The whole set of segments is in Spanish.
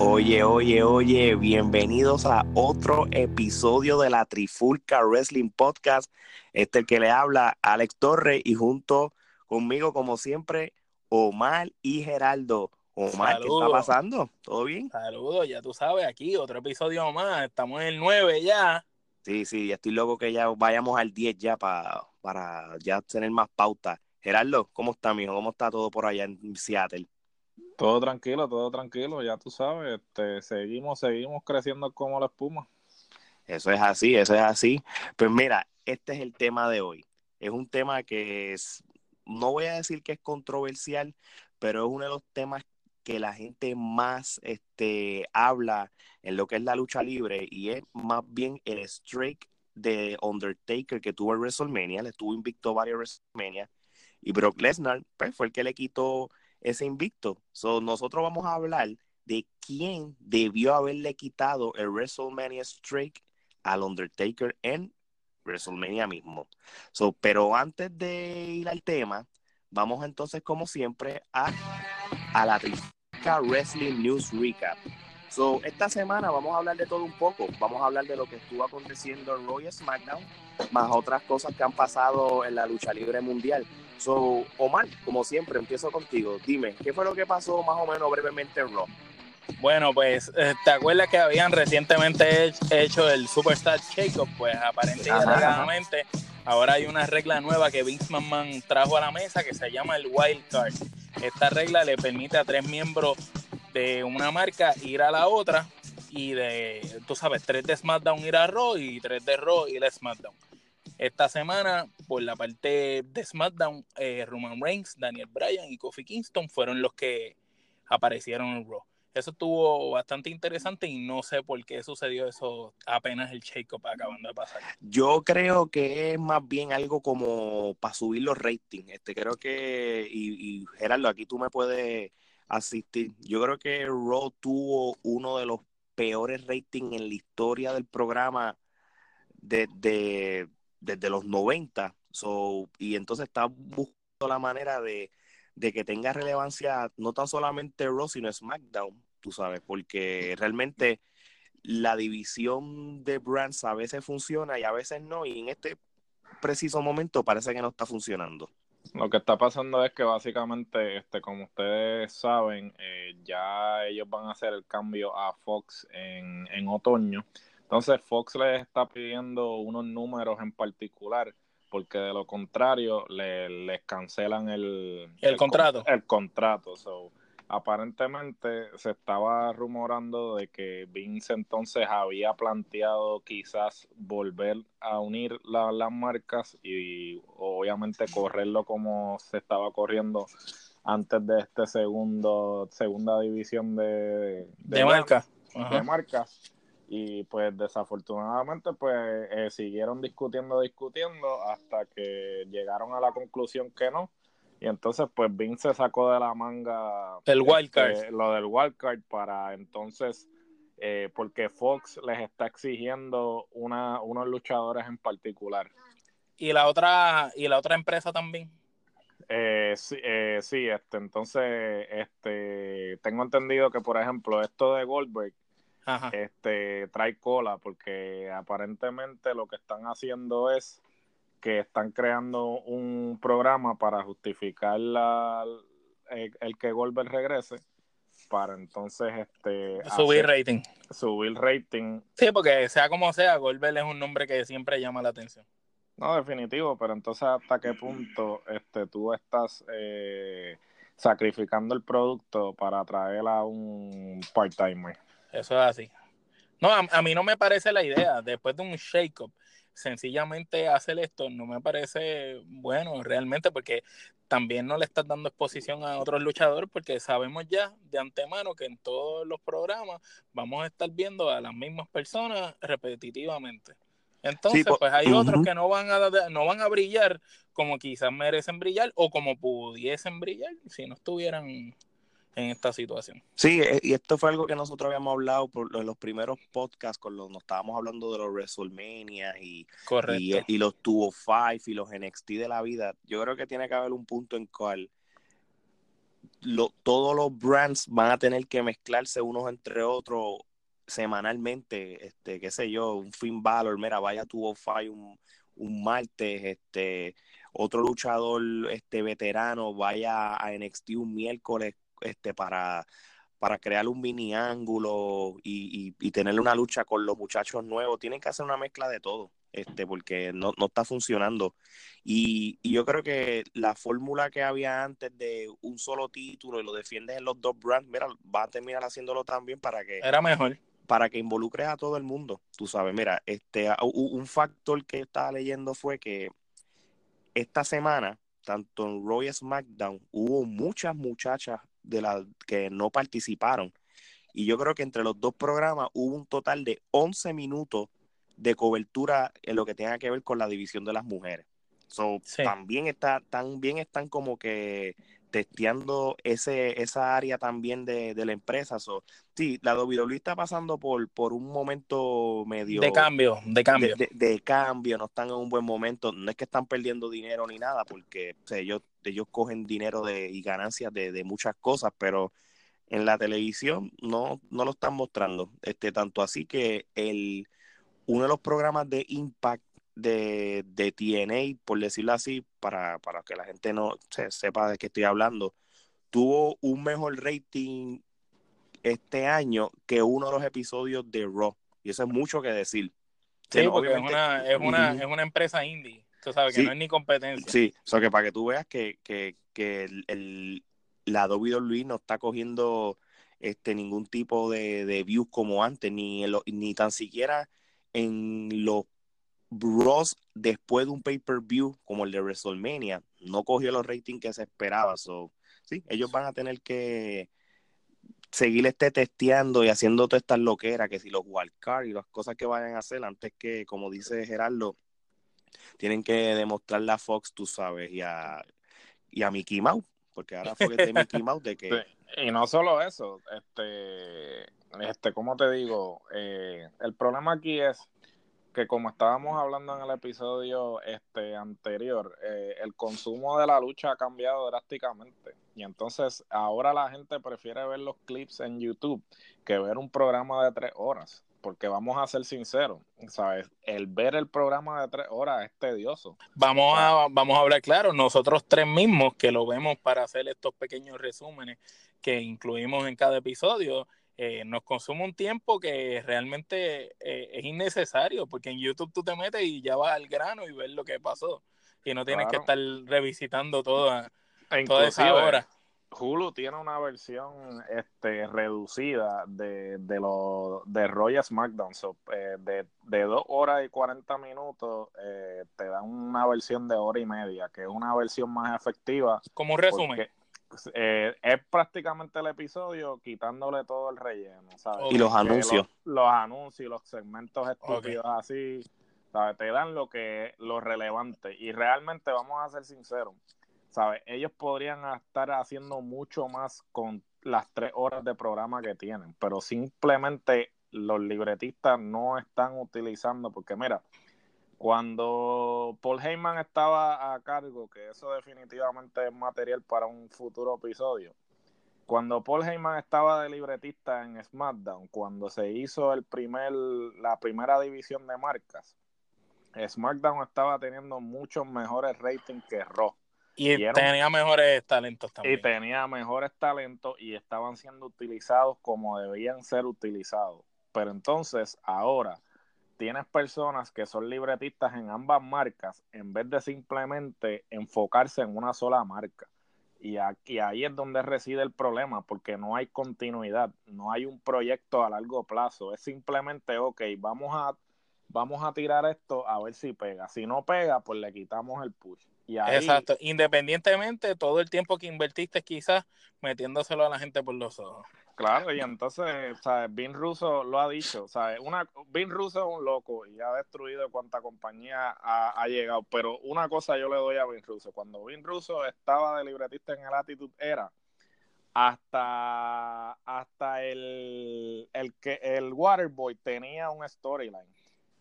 Oye, oye, oye, bienvenidos a otro episodio de la Trifulca Wrestling Podcast. Este es el que le habla, Alex Torres, y junto conmigo, como siempre, Omar y Geraldo. Omar, ¿qué está pasando? ¿Todo bien? Saludos, ya tú sabes, aquí otro episodio más. Estamos en el 9 ya. Sí, sí, estoy loco que ya vayamos al 10 ya para, para ya tener más pautas. Geraldo, ¿cómo está, mijo? ¿Cómo está todo por allá en Seattle? Todo tranquilo, todo tranquilo, ya tú sabes, este, seguimos, seguimos creciendo como la espuma. Eso es así, eso es así. Pues mira, este es el tema de hoy. Es un tema que es, no voy a decir que es controversial, pero es uno de los temas que la gente más este, habla en lo que es la lucha libre y es más bien el streak de Undertaker que tuvo en WrestleMania, le estuvo invicto varios WrestleMania y Brock Lesnar pues, fue el que le quitó ese invicto. So, nosotros vamos a hablar de quién debió haberle quitado el WrestleMania streak al Undertaker en WrestleMania mismo. So, pero antes de ir al tema, vamos entonces, como siempre, a, a la Trica Wrestling News Recap. So, esta semana vamos a hablar de todo un poco. Vamos a hablar de lo que estuvo aconteciendo en Royal SmackDown, más otras cosas que han pasado en la lucha libre mundial. So, Omar, como siempre, empiezo contigo. Dime, ¿qué fue lo que pasó más o menos brevemente en Raw? Bueno, pues, eh, ¿te acuerdas que habían recientemente hecho el Superstar Shake-Up? Pues aparentemente ahora hay una regla nueva que Vince McMahon trajo a la mesa que se llama el Wild Card. Esta regla le permite a tres miembros de una marca ir a la otra y de, tú sabes, tres de SmackDown ir a Raw y tres de Raw ir a SmackDown. Esta semana, por la parte de SmackDown, eh, Roman Reigns, Daniel Bryan y Kofi Kingston fueron los que aparecieron en Raw. Eso estuvo bastante interesante y no sé por qué sucedió eso apenas el shake-up acabando de pasar. Yo creo que es más bien algo como para subir los ratings. Este, creo que, y, y Gerardo, aquí tú me puedes asistir. Yo creo que Raw tuvo uno de los peores ratings en la historia del programa desde desde los 90. So, y entonces está buscando la manera de, que tenga relevancia no tan solamente Raw, sino SmackDown, tú sabes, porque realmente la división de brands a veces funciona y a veces no, y en este preciso momento parece que no está funcionando. Lo que está pasando es que básicamente, este, como ustedes saben, eh, ya ellos van a hacer el cambio a Fox en, en otoño. Entonces Fox les está pidiendo unos números en particular porque de lo contrario les cancelan el, el, contrato. El contrato. So, aparentemente se estaba rumorando de que Vince entonces había planteado quizás volver a unir las marcas y obviamente correrlo como se estaba corriendo antes de este segundo segunda división de, de, marca. de marcas y pues desafortunadamente pues eh, siguieron discutiendo, discutiendo hasta que llegaron a la conclusión que no. Y entonces pues Vince sacó de la manga el wildcard. Este, lo del wildcard para entonces, eh, porque Fox les está exigiendo una, unos luchadores en particular. ¿Y la otra, y la otra empresa también? Eh, sí, sí, este, entonces, este, tengo entendido que, por ejemplo, esto de Goldberg, este trae cola porque aparentemente lo que están haciendo es que están creando un programa para justificar la, el, que Goldberg regrese para entonces este subir rating. subir rating. Sí porque sea como sea Goldberg es un nombre que siempre llama la atención. No definitivo pero entonces hasta qué punto este tú estás eh, sacrificando el producto para traer a un part timer eso es así. No, a, mí no me parece la idea. Después de un shake-up, sencillamente hacer esto no me parece bueno realmente porque también no le estás dando exposición a otros luchadores porque sabemos ya de antemano que en todos los programas vamos a estar viendo a las mismas personas repetitivamente. Entonces, pues hay otros que no van a no van a brillar como quizás merecen brillar o como pudiesen brillar si no estuvieran en esta situación. Sí, eh, y esto fue algo que nosotros habíamos hablado por los primeros podcasts, con los, nos estábamos hablando de los WrestleMania y, y, los Tuvo Five y los NXT de la vida. Yo creo que tiene que haber un punto en cual lo, todos los brands van a tener que mezclarse unos entre otros semanalmente, este, qué sé yo, un Finn Balor, mira, vaya Tuvo Five un, un martes, este, otro luchador este veterano vaya a NXT un miércoles este, para, para crear un mini ángulo y, y, tener una lucha con los muchachos nuevos. Tienen que hacer una mezcla de todo, este, porque no, no está funcionando. Y, y, yo creo que la fórmula que había antes de un solo título y lo defiendes en los dos brands, mira, va a terminar haciéndolo también para que... Era mejor. Para que involucres a todo el mundo, tú sabes, mira, este, un factor que estaba leyendo fue que esta semana, tanto en Royal SmackDown, hubo muchas muchachas de las que no participaron. Y yo creo que entre los dos programas hubo un total de 11 minutos de cobertura en lo que tenga que ver con la división de las mujeres. So, también está, también están como que testeando ese, esa área también de, la empresa. So, sí, la WWE está pasando por, por un momento medio... De cambio, de cambio. De, cambio, no están en un buen momento. No es que están perdiendo dinero ni nada, porque ellos, ellos cogen dinero de, y ganancias de, muchas cosas, pero en la televisión no, no lo están mostrando. Este, tanto así que el, uno de los programas de Impact de, de TNA, por decirlo así, para, para que la gente no se, sepa de qué estoy hablando, tuvo un mejor rating este año que uno de los episodios de Raw. Y eso es mucho que decir. Sí, porque es una, es, una, es una empresa indie. Tú sabes que no es ni competencia. Sí, o sea que para que tú veas que, que, que el, el, la WWE no está cogiendo este ningún tipo de, de views como antes, ni, ni tan siquiera en los Bros después de un pay-per-view como el de WrestleMania no cogió los ratings que se esperaba. So, sí, ellos van a tener que seguir este testeando y haciendo todas estas loqueras, que si los wildcards y las cosas que vayan a hacer antes que, como dice Gerardo, tienen que demostrarle a Fox, tú sabes, y a, y a Mickey Mouse, porque ahora fue que Mickey Mouse de que... Y no solo eso, este, este, como te digo, eh, el problema aquí es que como estábamos hablando en el episodio este anterior, eh, el consumo de la lucha ha cambiado drásticamente. Y entonces ahora la gente prefiere ver los clips en YouTube que ver un programa de tres horas. Porque vamos a ser sinceros, ¿sabes? El ver el programa de tres horas es tedioso. Vamos a, vamos a hablar claro, nosotros tres mismos que lo vemos para hacer estos pequeños resúmenes que incluimos en cada episodio, eh, nos consume un tiempo que realmente eh, es innecesario, porque en YouTube tú te metes y ya vas al grano y ves lo que pasó, y no tienes que estar revisitando toda, toda esa hora. Hulu tiene una versión este, reducida de, de, lo, de Royal SmackDown. Eh, de, de 2 horas y 40 minutos te dan una versión de hora y media, que es una versión más efectiva. Como un resumen. Eh, es prácticamente el episodio quitándole todo el relleno, Y los anuncios. Los, anuncios, los segmentos estúpidos así, ¿sabes? Te dan lo que lo relevante. Y realmente, vamos a ser sinceros, ¿sabes? Ellos podrían estar haciendo mucho más con las tres horas de programa que tienen, pero simplemente los libretistas no están utilizando, porque mira, cuando Paul Heyman estaba a cargo, que eso definitivamente es material para un futuro episodio, cuando Paul Heyman estaba de libretista en SmackDown, cuando se hizo el primer, la primera división de marcas, SmackDown estaba teniendo muchos mejores ratings que Raw. Y, tenía mejores talentos también. Y tenía mejores talentos y estaban siendo utilizados como debían ser utilizados. Pero entonces, ahora, tienes personas que son libretistas en ambas marcas en vez de simplemente enfocarse en una sola marca. Y aquí ahí es donde reside el problema, porque no hay continuidad, no hay un proyecto a largo plazo. Es simplemente, ok, vamos a, vamos a tirar esto a ver si pega. Si no pega, pues le quitamos el push. Exacto, independientemente todo el tiempo que invertiste quizás metiéndoselo a la gente por los ojos. Claro, y entonces, ¿sabes? Vin Russo lo ha dicho, ¿sabes? Una, Vin Russo es un loco y ha destruido cuanta compañía ha, llegado, pero una cosa yo le doy a Vin Russo, cuando Vin Russo estaba de libretista en el Attitude Era, hasta, hasta el, el, que, el Waterboy tenía un storyline.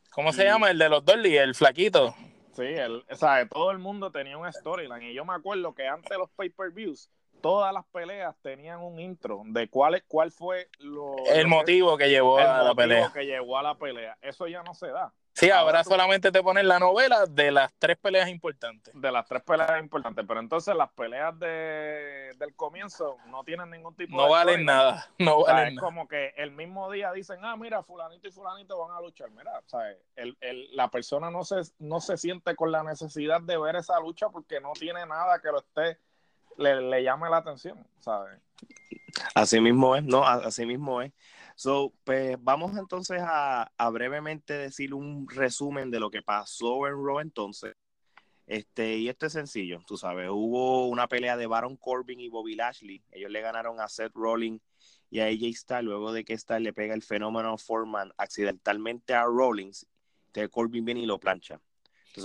¿Cómo se llama? El de los Dolly, el flaquito. Sí, el, o sea, todo el mundo tenía un storyline. Y yo me acuerdo que antes de los pay-per-views, todas las peleas tenían un intro de cuál, cuál fue lo, el motivo que, llevó a la pelea. que llevó a la pelea. Eso ya no se da. Sí, ahora, solamente te ponen la novela de las tres peleas importantes. De las tres peleas importantes, pero entonces las peleas de, del comienzo no tienen ningún tipo no de... Valen nada, no valen nada. Es como que el mismo día dicen, ah, mira, fulanito y fulanito van a luchar. Mira, o sea, el, el, la persona no se, no se siente con la necesidad de ver esa lucha porque no tiene nada que lo esté, le, le la atención, ¿sabes? Así mismo es, no, así mismo es. So, pues vamos entonces a, brevemente decir un resumen de lo que pasó en Raw entonces. Este, y esto es sencillo, tú sabes, hubo una pelea de Baron Corbin y Bobby Lashley. Ellos le ganaron a Seth Rollins y a AJ Styles luego de que Styles le pega el fenómeno Foreman accidentalmente a Rollins. Entonces Corbin viene y lo plancha.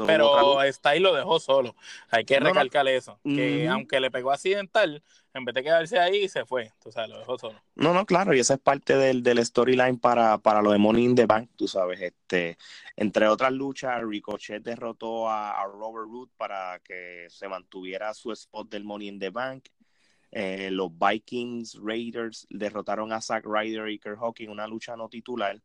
Pero Styles lo dejó solo. Hay que recalcar eso. Que aunque le pegó accidental, en vez de quedarse ahí, se fue. Tú sabes, lo dejó solo. No, no, claro. Y esa es parte del, del storyline para, para lo de Money in the Bank, tú sabes. este Entre otras luchas, Ricochet derrotó a, Robert Root para que se mantuviera su spot del Money in the Bank. Eh, los Vikings Raiders derrotaron a Zack Ryder y Kirk Hawking en una lucha no titular.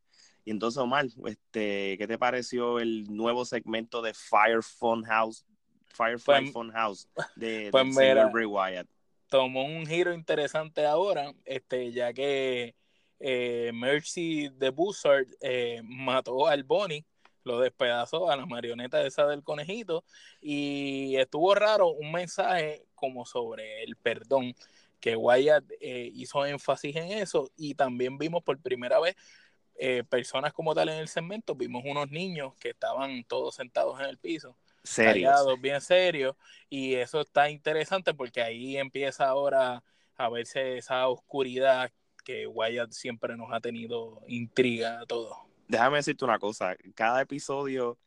Y entonces, Omar, este, ¿qué te pareció el nuevo segmento de Fire Fun House? Firefly pues, Fun House de, pues Bray Wyatt. Tomó un giro interesante ahora, este, ya que eh, Mercy de Buzzard eh, mató al Bonnie, lo despedazó a la marioneta esa del conejito, y estuvo raro un mensaje como sobre el perdón, que Wyatt eh, hizo énfasis en eso, y también vimos por primera vez eh, personas como tal en el segmento, vimos unos niños que estaban todos sentados en el piso, serios, bien serios, y eso está interesante porque ahí empieza ahora a verse esa oscuridad que Wyatt siempre nos ha tenido intriga a todos. Déjame decirte una cosa, cada episodio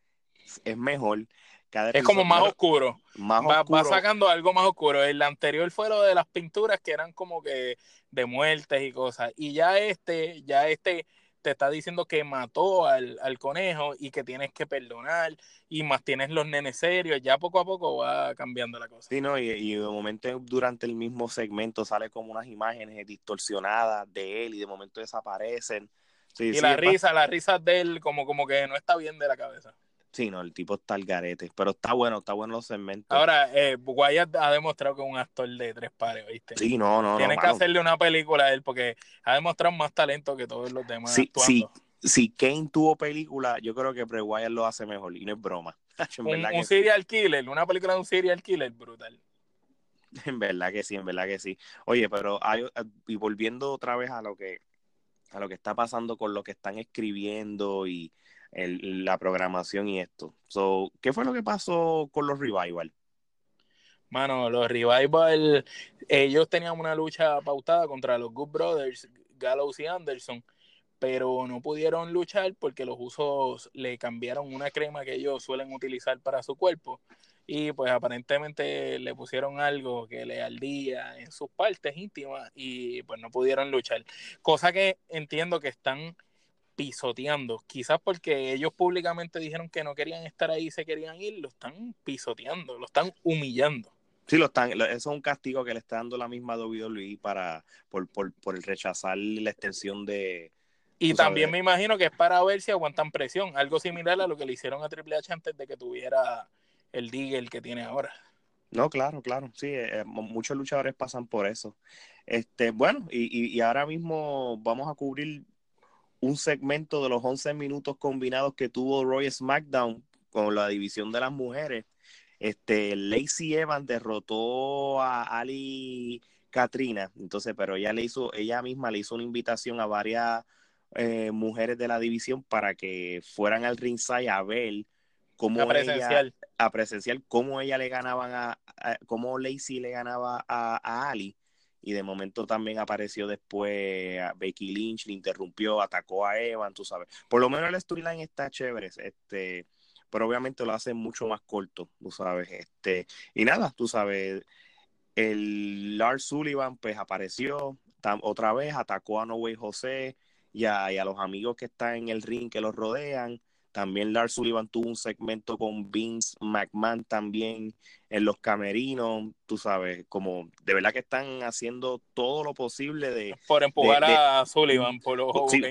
es mejor. Cada es como más oscuro. Más va, oscuro. va, sacando algo más oscuro. El anterior fue lo de las pinturas que eran como que de muertes y cosas. Y ya este, ya este te está diciendo que mató al, conejo y que tienes que perdonar y más tienes los nenes serios, ya poco a poco va cambiando la cosa. Sí, no, y, y de momento durante el mismo segmento sale como unas imágenes distorsionadas de él y de momento desaparecen. y la risa, la risa de él como, como que no está bien de la cabeza. Sí, no, el tipo está al garete, pero está bueno, está bueno los segmentos. Ahora, eh, Wyatt ha demostrado que es un actor de tres pares, ¿viste? Sí, no, no. Tiene que hacerle una película a él porque ha demostrado más talento que todos los demás. Sí, sí. Si Kane tuvo película, yo creo que Bray Wyatt lo hace mejor y no es broma. un, serial killer, una película de un serial killer brutal. En verdad que sí, en verdad que sí. Oye, pero hay, y volviendo otra vez a lo que a lo que está pasando con lo que están escribiendo y la programación y esto. So, ¿Qué fue lo que pasó con los Revival? Mano, los Revival, ellos tenían una lucha pautada contra los Good Brothers, Gallows y Anderson, pero no pudieron luchar porque los usos le cambiaron una crema que ellos suelen utilizar para su cuerpo y pues aparentemente le pusieron algo que le ardía en sus partes íntimas y pues no pudieron luchar. Cosa que entiendo que están pisoteando. Quizás porque ellos públicamente dijeron que no querían estar ahí, se querían ir, lo están pisoteando, lo están humillando. Sí, lo están, eso es un castigo que le está dando la misma WWE para, por, por, por el rechazar la extensión de... Y también me imagino que es para ver si aguantan presión, algo similar a lo que le hicieron a Triple H antes de que tuviera el Digger que tiene ahora. No, claro, claro, sí, eh, muchos luchadores pasan por eso. Este, bueno, y, y, ahora mismo vamos a cubrir un segmento de los 11 minutos combinados que tuvo Roy SmackDown con la división de las mujeres. Este, Lacey Evans derrotó a Ali Katrina, entonces, pero ella le hizo, ella misma le hizo una invitación a varias eh, mujeres de la división para que fueran al ringside a ver cómo a presencial. a presencial, cómo ella le ganaban a, cómo Lacey le ganaba a, Ali y de momento también apareció después a Becky Lynch, le interrumpió, atacó a Evan, tú sabes. Por lo menos el storyline está chévere, este, pero obviamente lo hace mucho más corto, tú sabes, este, y nada, tú sabes, el Lars Sullivan pues apareció otra vez, atacó a No Way José y a, y a los amigos que están en el ring que los rodean, también Lars Sullivan tuvo un segmento con Vince McMahon también en los camerinos, tú sabes, como de verdad que están haciendo todo lo posible de... Por empujar a Sullivan por los si,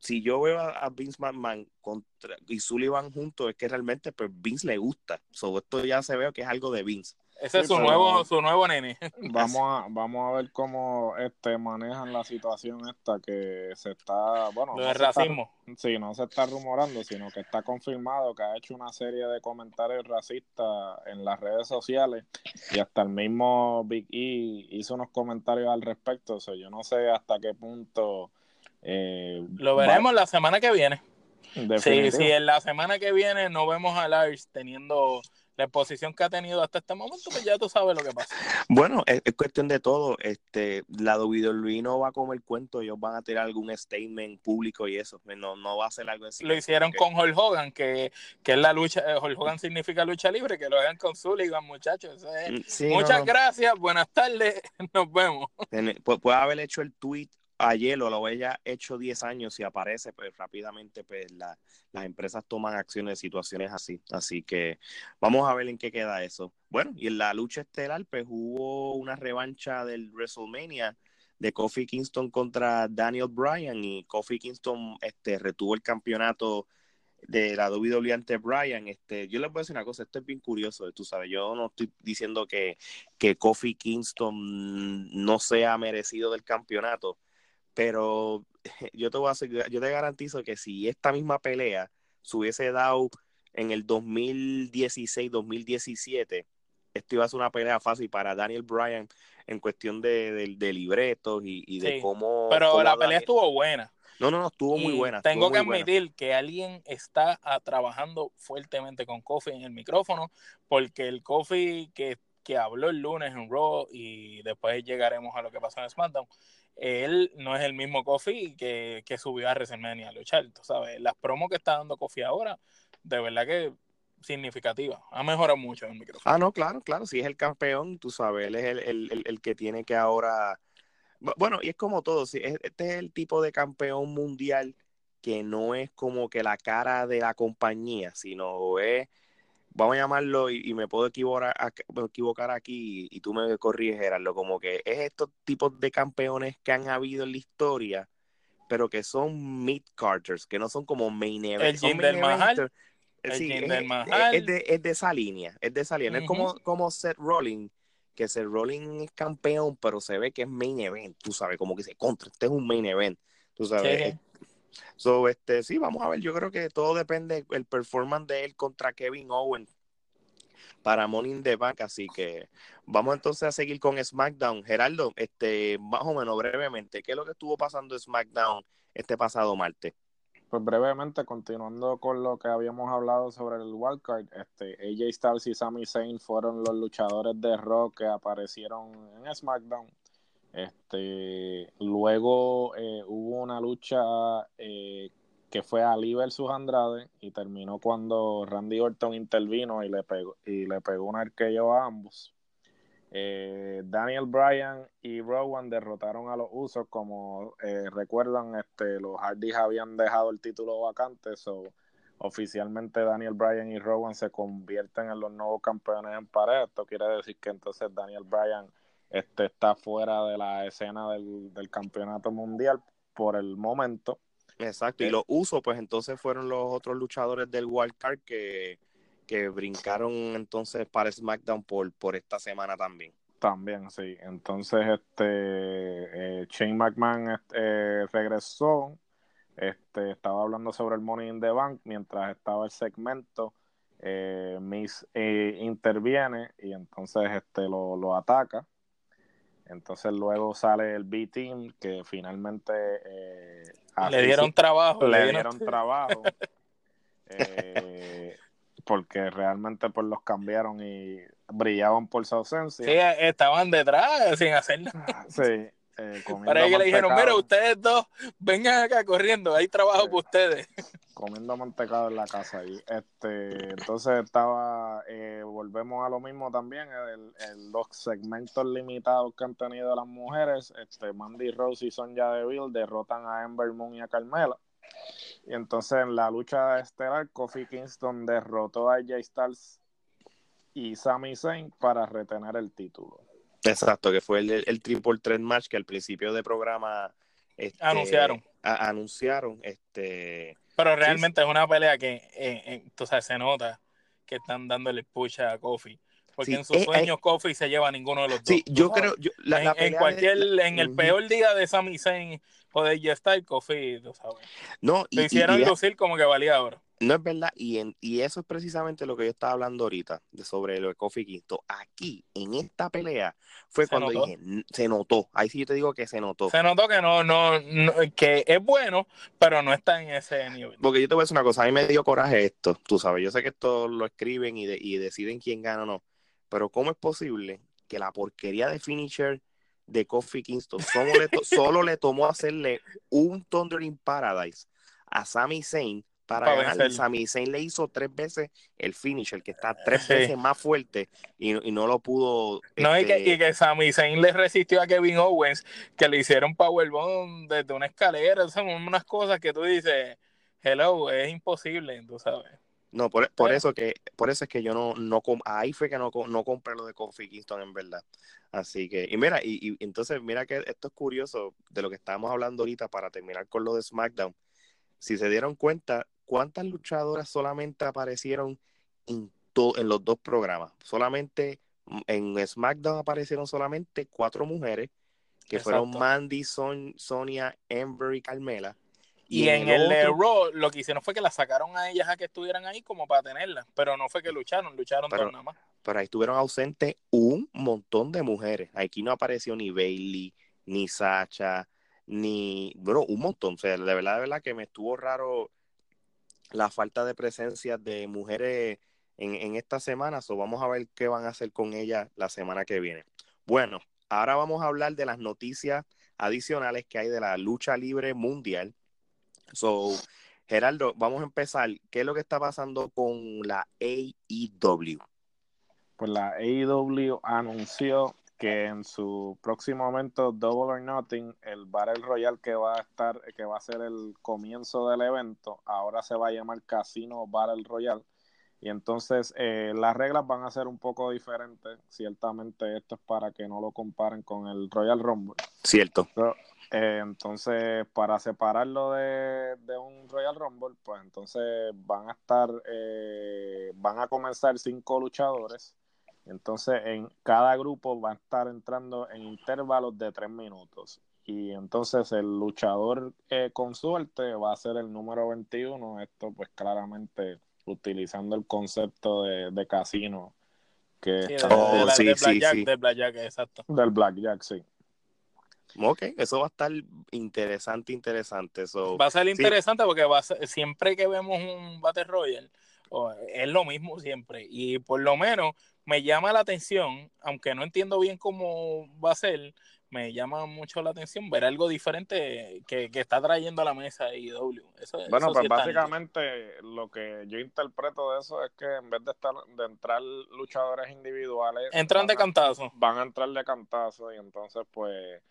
si yo veo a, Vince McMahon contra, y Sullivan juntos, es que realmente pues Vince le gusta. So, esto ya se ve que es algo de Vince. Ese es su nuevo, su nuevo nene. Vamos a, vamos a ver cómo este manejan la situación esta que se está, bueno, lo racismo. sí, no se está rumorando, sino que está confirmado que ha hecho una serie de comentarios racistas en las redes sociales y hasta el mismo Big E hizo unos comentarios al respecto. O sea, yo no sé hasta qué punto. Eh, lo veremos la semana que viene. Sí, sí, en la semana que viene no vemos a Lars teniendo la exposición que ha tenido hasta este momento, pues ya tú sabes lo que pasa. Bueno, es, cuestión de todo. Este, la WWE no va a comer cuento, ellos van a tener algún statement público y eso. Pues no, no va a ser algo así. Lo hicieron con Hulk Hogan, que, que es la lucha, eh, Hulk Hogan significa lucha libre, que lo hagan con Sullivan, muchachos. Mm, muchas gracias, buenas tardes, nos vemos. Puede haber hecho el tweet ayer o lo haya hecho 10 años y aparece, pues rápidamente pues las empresas toman acciones de situaciones así. Así que vamos a ver en qué queda eso. Bueno, y en la lucha estelar pues hubo una revancha del WrestleMania de Kofi Kingston contra Daniel Bryan y Kofi Kingston este, retuvo el campeonato de la WWE ante Bryan, este, yo les voy a decir una cosa, esto es bien curioso, tú sabes, yo no estoy diciendo que, que Kofi Kingston no sea merecido del campeonato, pero yo te voy a yo te garantizo que si esta misma pelea se hubiese dado en el 2016, 2017, esto iba a ser una pelea fácil para Daniel Bryan en cuestión de, de, libretos y, de cómo. Pero la pelea estuvo buena. No, no, no, estuvo muy buena. Tengo que admitir que alguien está ah, trabajando fuertemente con Kofi en el micrófono, porque el Kofi que, que habló el lunes en Raw y después llegaremos a lo que pasó en SmackDown, él no es el mismo Kofi que, que subió a WrestleMania a luchar, tú sabes. Las promos que está dando Kofi ahora, de verdad que significativa. Ha mejorado mucho el micrófono. Ah, no, claro, claro. Si es el campeón, tú sabes, él es el, el, el, que tiene que ahora. Bueno, y es como todo. Este es el tipo de campeón mundial que no es como que la cara de la compañía, sino es vamos a llamarlo, y, me puedo equivocar, equivocar aquí y, tú me corriges, Gerardo, como que es estos tipos de campeones que han habido en la historia, pero que son mid-carters, que no son como main event. El del Mahal. es, de, es, de, esa línea, es de esa línea. Es como, como Seth Rollins, que Seth Rollins es campeón, pero se ve que es main event, tú sabes, como que se contra, este es un main event, tú sabes. So, este, sí, vamos a ver. Yo creo que todo depende del performance de él contra Kevin Owens para Morning the Bank. Así que vamos entonces a seguir con SmackDown. Geraldo, este, más o menos brevemente, ¿qué es lo que estuvo pasando en SmackDown este pasado martes? Pues brevemente, continuando con lo que habíamos hablado sobre el wildcard, este, AJ Styles y Sami Zayn fueron los luchadores de rock que aparecieron en SmackDown este, luego eh, hubo una lucha eh, que fue Ali versus Andrade y terminó cuando Randy Orton intervino y le pegó, y le pegó un arqueo a ambos. Eh, Daniel Bryan y Rowan derrotaron a los Usos, como recuerdan, este, los Hardys habían dejado el título vacante, so, oficialmente Daniel Bryan y Rowan se convierten en los nuevos campeones en pared. Esto quiere decir que entonces Daniel Bryan este está fuera de la escena del, campeonato mundial por el momento. Exacto, y eh, los usos, pues entonces fueron los otros luchadores del Wildcard que, que brincaron entonces para SmackDown por, por esta semana también. También, sí. Entonces, este eh, Shane McMahon este, regresó, este, estaba hablando sobre el Money in the Bank mientras estaba el segmento. Eh, Miss eh, interviene y entonces este lo, lo ataca entonces luego sale el B-Team que finalmente... Eh, le dieron trabajo. Le, dieron, trabajo. Eh, porque realmente pues los cambiaron y brillaban por su ausencia. Sí, estaban detrás sin hacer nada. Sí, eh, Para que le dijeron, mira, ustedes dos, vengan acá corriendo, hay trabajo para ustedes. Comiendo mantecado en la casa. Y este, entonces estaba, eh, volvemos a lo mismo también, el, los segmentos limitados que han tenido las mujeres, este, Mandy Rose y Sonja Deville derrotan a Ember Moon y a Carmela. Y entonces en la lucha estelar, Kofi Kingston derrotó a AJ Styles y Sami Zayn para retener el título. Exacto, que fue el, el triple threat match que al principio del programa este, anunciaron. anunciaron, este. Pero realmente es una pelea que, eh, eh se nota que están dándole push a Kofi. Porque en sus eh, sueños Kofi se lleva a ninguno de los dos. Sí, yo creo. en, cualquier, en el peor día de Sami Zayn o de J Kofi, tú sabes. No, y, Lo hicieron lucir como que valía oro. No es verdad, y, en, y eso es precisamente lo que yo estaba hablando ahorita de sobre lo de Kofi Kingston. Aquí, en esta pelea, fue cuando dije, se notó. Ahí sí yo te digo que se notó. Se notó que no, no, que es bueno, pero no está en ese nivel. Porque yo te voy a decir una cosa, a mí me dio coraje esto, tú sabes, yo sé que esto lo escriben y, y deciden quién gana o no, pero ¿cómo es posible que la porquería de finisher de Kofi Kingston solo le, solo le tomó hacerle un Thunder in Paradise a Sami Zayn para, ganar. Sami Zayn le hizo tres veces el finish, el que está tres veces más fuerte y, no lo pudo. No, y, que, este y que Sami Zayn le resistió a Kevin Owens, que le hicieron powerbomb desde una escalera. Son unas cosas que tú dices, hello, es imposible, tú sabes. No, por, por eso que por eso es que yo no, no ahí fue que no, no compré lo de Kofi Kingston en verdad. Así que, y mira, y, y entonces mira que esto es curioso de lo que estábamos hablando ahorita para terminar con lo de SmackDown. Si se dieron cuenta, ¿cuántas luchadoras solamente aparecieron en, en los dos programas? Solamente mm, en SmackDown aparecieron solamente cuatro mujeres, que fueron Mandy, Sonia, Ember y Carmela. Y, en, el, de Raw lo que hicieron fue que la sacaron a ellas a que estuvieran ahí como para tenerlas, pero no fue que lucharon, lucharon pero, nada más. Pero ahí estuvieron ausentes un montón de mujeres. Aquí no apareció ni Bailey, ni Sacha, ni, bueno, un montón. O sea, de verdad, de verdad que me estuvo raro la falta de presencia de mujeres en, esta semana, so vamos a ver qué van a hacer con ellas la semana que viene. Bueno, ahora vamos a hablar de las noticias adicionales que hay de la lucha libre mundial. So, Gerardo, vamos a empezar. ¿Qué es lo que está pasando con la AEW? Pues la AEW anunció que en su próximo momento Double or Nothing, el Battle Royale que va a estar, que va a ser el comienzo del evento, ahora se va a llamar Casino Battle Royale. Y entonces eh, las reglas van a ser un poco diferentes. Ciertamente esto es para que no lo comparen con el Royal Rumble. Cierto. Eh, entonces, para separarlo de, de, un Royal Rumble, pues entonces van a estar, eh, van a comenzar cinco luchadores entonces, en cada grupo va a estar entrando en intervalos de tres minutos. Y entonces el luchador eh, con suerte va a ser el número 21. Esto, pues claramente utilizando el concepto de, casino que sí, del blackjack, exacto. Del blackjack, sí. Ok, eso va a estar interesante, interesante. va a ser interesante porque va siempre que vemos un Battle Royale, es lo mismo siempre. Y por lo menos me llama la atención, aunque no entiendo bien cómo va a ser, me llama mucho la atención ver algo diferente que, está trayendo a la mesa IW. Eso, bueno, pues básicamente lo que yo interpreto de eso es que en vez de estar de entrar luchadores individuales, entran de cantazo. Van a entrar de cantazo y entonces pues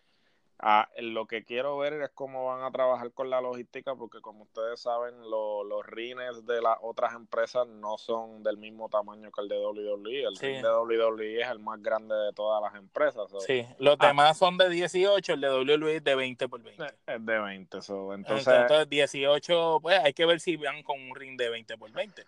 Ah, lo que quiero ver es cómo van a trabajar con la logística, porque como ustedes saben, los rines de las otras empresas no son del mismo tamaño que el de WWE. El ring de WWE es el más grande de todas las empresas. Sí, los ah. demás son de 18, el de WWE es de 20 por 20. Es de 20, entonces... Entonces, 18, pues hay que ver si van con un ring de 20 por 20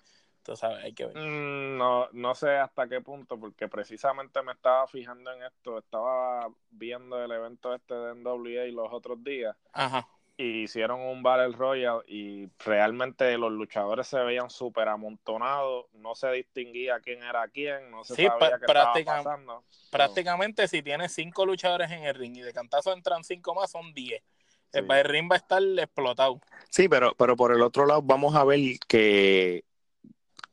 hay que ver. Mm, no, no sé hasta qué punto, porque precisamente me estaba fijando en esto. Estaba viendo el evento este de NWA los otros días. Ajá. Y hicieron un Battle Royale y realmente los luchadores se veían súper amontonados. No se distinguía quién era quién, no se sabía qué estaba pasando. Prácticamente, si tienes cinco luchadores en el ring y de cantazo entran cinco más, son diez. El ring va a estar explotado. Sí, pero, pero por el otro lado vamos a ver que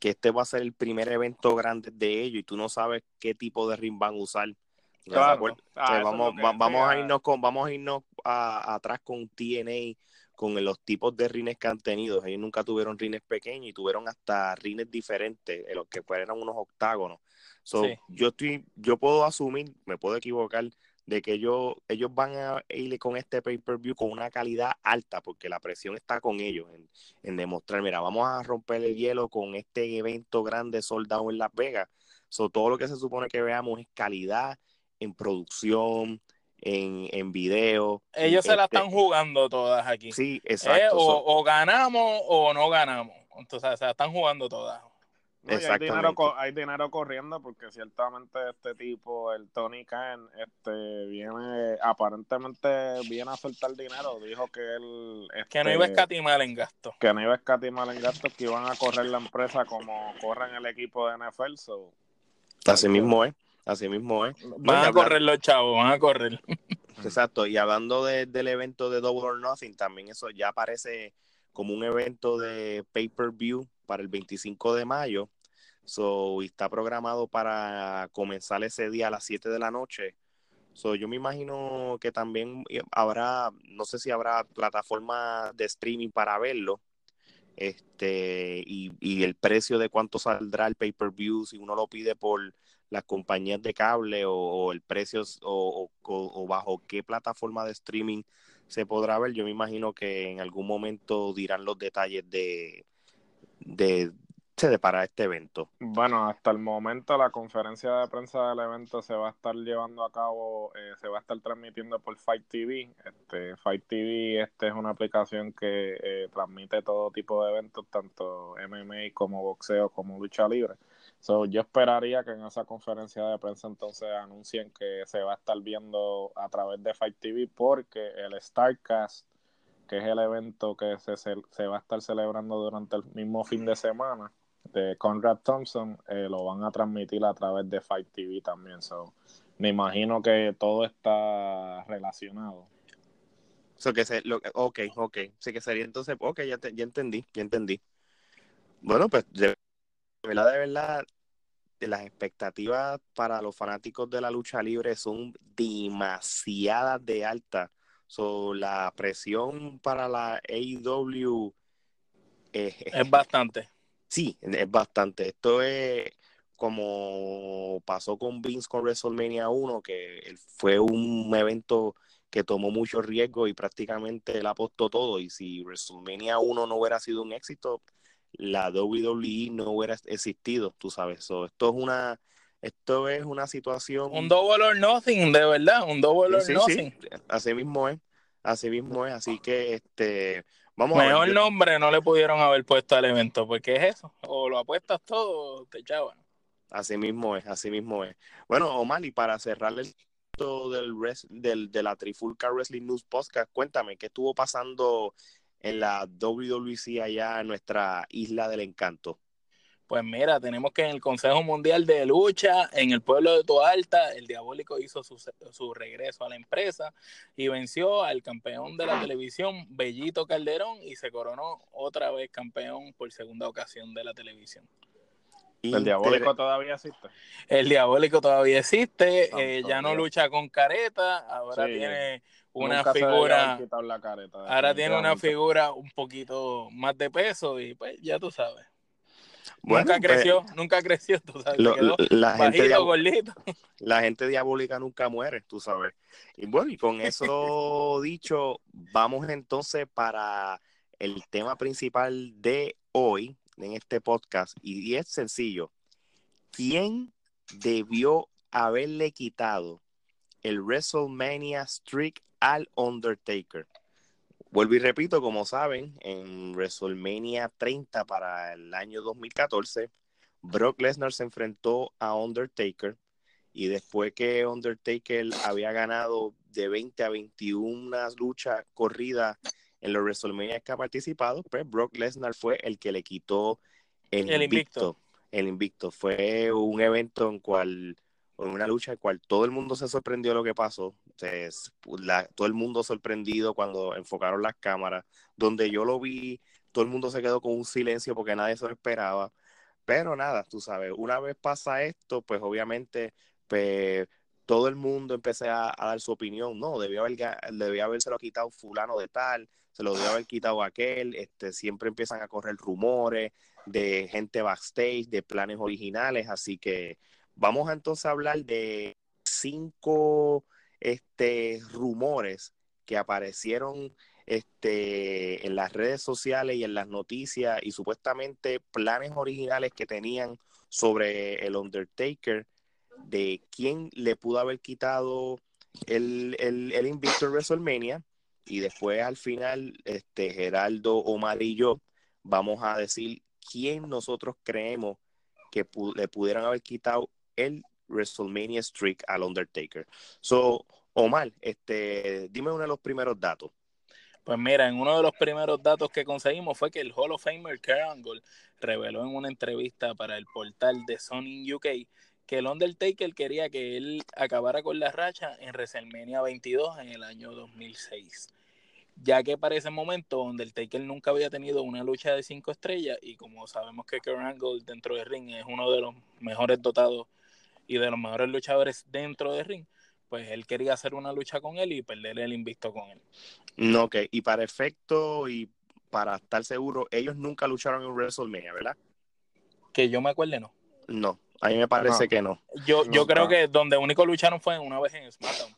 que este va a ser el primer evento grande de ellos y tú no sabes qué tipo de ring van a usar. Claro. Ah, vamos, vamos, a irnos con, vamos a irnos atrás con TNA, con los tipos de rines que han tenido. Ellos nunca tuvieron rines pequeños y tuvieron hasta rines diferentes, en los que eran unos octágonos. Yo estoy, yo puedo asumir, me puedo equivocar, de que ellos, ellos van a ir con este pay-per-view con una calidad alta, porque la presión está con ellos en, demostrar, mira, vamos a romper el hielo con este evento grande soldado en Las Vegas. So, todo lo que se supone que veamos es calidad en producción, en, en video. Ellos se la este están jugando todas aquí. Sí, exacto. o, ganamos o no ganamos. Entonces, se la están jugando todas hay, dinero, hay dinero corriendo porque ciertamente este tipo, el Tony Khan, este, viene, aparentemente viene a soltar dinero. Dijo que él... que no iba a este, escatimar en gastos. Que no iba a escatimar en gastos, que iban a correr la empresa como corren el equipo de NFL. Así mismo es, así mismo es. Van a correr los chavos, van a correr. Exacto, y hablando del evento de Double or Nothing, también eso ya aparece como un evento de pay-per-view para el 25 de mayo. So, y está programado para comenzar ese día a las 7 de la noche. So, yo me imagino que también eh, habrá, no sé si habrá plataforma de streaming para verlo. Este, y, el precio de cuánto saldrá el pay-per-view, si uno lo pide por las compañías de cable o, el precio o, o, bajo qué plataforma de streaming se podrá ver. Yo me imagino que en algún momento dirán los detalles de, de, de para este evento? Bueno, hasta el momento la conferencia de prensa del evento se va a estar llevando a cabo, eh, se va a estar transmitiendo por Fight TV. Este, Fight TV este es una aplicación que eh, transmite todo tipo de eventos, tanto MMA como boxeo como lucha libre. So, yo esperaría que en esa conferencia de prensa entonces anuncien que se va a estar viendo a través de Fight TV porque el Starcast que es el evento que se, se va a estar celebrando durante el mismo fin de semana de Conrad Thompson, eh, lo van a transmitir a través de Fight TV también. So, me imagino que todo está relacionado. So que se, lo, ok, ok. Sí que sería entonces, ok, ya, ya entendí, ya entendí. Bueno, pues verdad, de verdad, de las expectativas para los fanáticos de la lucha libre son demasiadas de alta So, la presión para la AEW es bastante. Sí, es bastante. Esto es como pasó con Vince con WrestleMania 1, que fue un evento que tomó mucho riesgo y prácticamente él apostó todo. Y si WrestleMania 1 no hubiera sido un éxito, la WWE no hubiera existido, tú sabes. esto es una esto es una situación. Un double or nothing, de verdad, un double or nothing. así mismo es, así mismo es. Así que, este, vamos Mejor nombre no le pudieron haber puesto al evento, porque es eso. O lo apuestas todo o te echaban. Así mismo es, así mismo es. Bueno, Omar, y para cerrar el del, del de la Trifulca Wrestling News Podcast, cuéntame, ¿qué estuvo pasando en la WWC allá en nuestra isla del encanto? Pues mira, tenemos que en el Consejo Mundial de Lucha, en el pueblo de Toalta, el Diabólico hizo su, su, regreso a la empresa y venció al campeón de la televisión, Bellito Calderón, y se coronó otra vez campeón por segunda ocasión de la televisión. ¿El Diabólico todavía existe? El Diabólico todavía existe, eh, ya no lucha con careta, ahora tiene una figura. ahora tiene una figura un poquito más de peso y pues ya tú sabes nunca pues, creció, nunca creció, tú sabes. la, gente la gente diabólica nunca muere, tú sabes. Y bueno, y con eso dicho, vamos entonces para el tema principal de hoy en este podcast. Y es sencillo. ¿Quién debió haberle quitado el WrestleMania Streak al Undertaker? Vuelvo y repito, como saben, en WrestleMania 30 para el año 2014, Brock Lesnar se enfrentó a Undertaker y después que Undertaker había ganado de 20 a 21 luchas corridas en los WrestleMania que ha participado, pues Brock Lesnar fue el que le quitó el, invicto. El invicto. Fue un evento en cual una lucha en cual todo el mundo se sorprendió de lo que pasó. Todo el mundo sorprendido cuando enfocaron las cámaras. Donde yo lo vi, todo el mundo se quedó con un silencio porque nadie se lo esperaba. Pero nada, tú sabes, una vez pasa esto, pues obviamente, pues todo el mundo empecé a, dar su opinión. No, debió, haber, debió habérselo quitado fulano de tal, se lo debió haber quitado aquel. Este, siempre empiezan a correr rumores de gente backstage, de planes originales. Así que vamos entonces a hablar de cinco este, rumores que aparecieron este, en las redes sociales y en las noticias y supuestamente planes originales que tenían sobre el Undertaker de quién le pudo haber quitado el, el, invicto en WrestleMania. Y después al final este Geraldo, Omar y yo vamos a decir quién nosotros creemos que le pudieran haber quitado el WrestleMania streak al Undertaker. So, Omar, este, dime uno de los primeros datos. Pues mira, en uno de los primeros datos que conseguimos fue que el Hall of Famer Kurt Angle reveló en una entrevista para el portal de Sony UK que el Undertaker quería que él acabara con la racha en WrestleMania 22 en el año 2006. Ya que para ese momento Undertaker nunca había tenido una lucha de cinco estrellas y como sabemos que Kurt Angle dentro del ring es uno de los mejores dotados y de los mejores luchadores dentro del ring, pues él quería hacer una lucha con él y perder el invicto con él. No, ok, y para efecto y para estar seguro, ellos nunca lucharon en WrestleMania, ¿verdad? Que yo me acuerde, no. No, a mí me parece que no. Yo, yo creo que donde único lucharon fue una vez en SmackDown.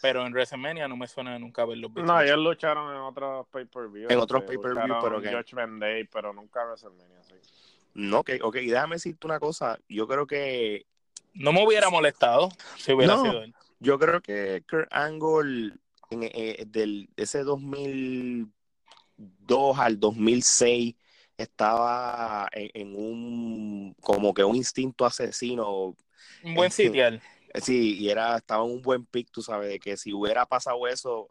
Pero en WrestleMania no me suena nunca verlos. No, ellos lucharon en otros pay-per-view. En otros pay-per-view, pero que... Judgment Day, pero nunca WrestleMania, sí. No, ok, ok. Y déjame decirte una cosa. Yo creo que... No me hubiera molestado si hubiera sido él. Yo creo que Kurt Angle en, eh, del, ese 2002 al 2006 estaba en, un como que un instinto asesino. Un buen sitial. Sí, y era, estaba en un buen pick, tú sabes, de que si hubiera pasado eso,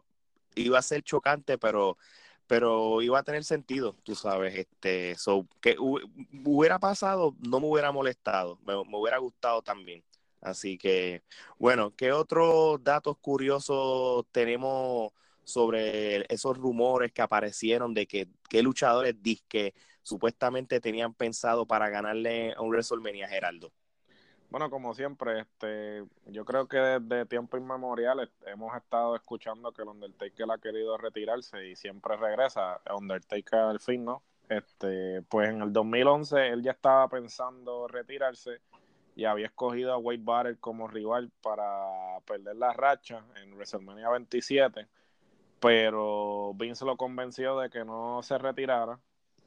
iba a ser chocante, pero, pero iba a tener sentido, tú sabes, este, so, que hubiera pasado, no me hubiera molestado, me, hubiera gustado también. Así que, bueno, ¿qué otros datos curiosos tenemos sobre esos rumores que aparecieron de que qué luchadores disque supuestamente tenían pensado para ganarle a un WrestleMania, Geraldo? Bueno, como siempre, este, yo creo que desde tiempo inmemorial hemos estado escuchando que el Undertaker ha querido retirarse y siempre regresa. Undertaker al fin, ¿no? Este, pues en el 2011 él ya estaba pensando retirarse y había escogido a Wade Barrett como rival para perder la racha en WrestleMania 27, pero Vince lo convenció de que no se retirara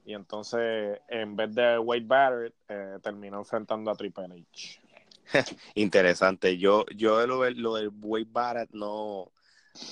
y entonces, en vez de Wade Barrett, eh, terminó enfrentando a Triple H. Interesante. Yo, yo lo, lo del Wade Barrett no,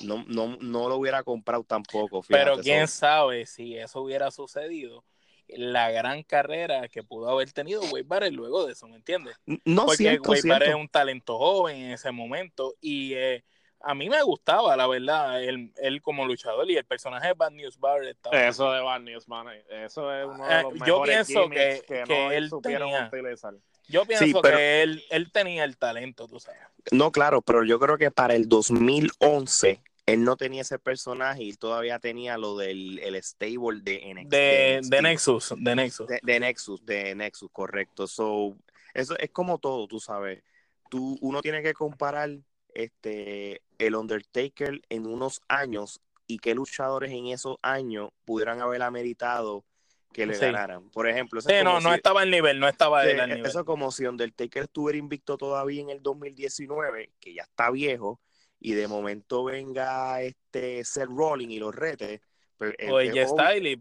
no, no, no lo hubiera comprado tampoco. Pero quién sabe si eso hubiera sucedido la gran carrera que pudo haber tenido Wade Barrett luego de eso, ¿me entiendes? No, Porque Wade Barrett es un talento joven en ese momento y eh, a mí me gustaba, la verdad, él, él, como luchador y el personaje de Bad News Barrett. Eso de Bad News, man, eso es uno de eh, los mejores Yo pienso que, que, él tenía, utilizar. Yo pienso que él, él tenía el talento, tú sabes. No, claro, pero yo creo que para el 2011 él no tenía ese personaje y todavía tenía lo del el stable de NXT. De, de, Nexus, de Nexus. De, Nexus, de Nexus, correcto. So, eso es como todo, tú sabes. Tú, uno tiene que comparar este, el Undertaker en unos años y qué luchadores en esos años pudieran haber ameritado que le ganaran. Por ejemplo, sí, no, no estaba al nivel, no estaba al nivel. Eso como si Undertaker estuviera invicto todavía en el 2019, que ya está viejo, y de momento venga este Seth Rolling y los rete. Pues, o ella está y, y,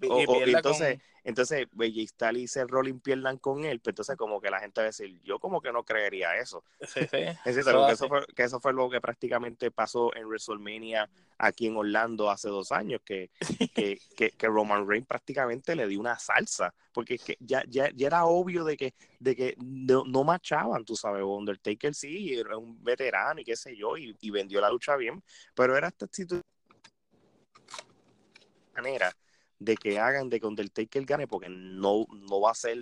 entonces, entonces, Bella y Seth Rollins pierdan con él, pero pues entonces como que la gente va a decir, yo como que no creería eso. Sí, sí. Es decir, que, eso fue, que eso fue lo que prácticamente pasó en WrestleMania aquí en Orlando hace dos años, que, que, que, Roman Reigns prácticamente le dio una salsa, porque que ya, ya, ya, era obvio de que, de que no, no, machaban, tú sabes, Undertaker sí, era un veterano y qué sé yo, y, y vendió la lucha bien, pero era esta situación de que hagan de que Undertaker gane porque no, no va a ser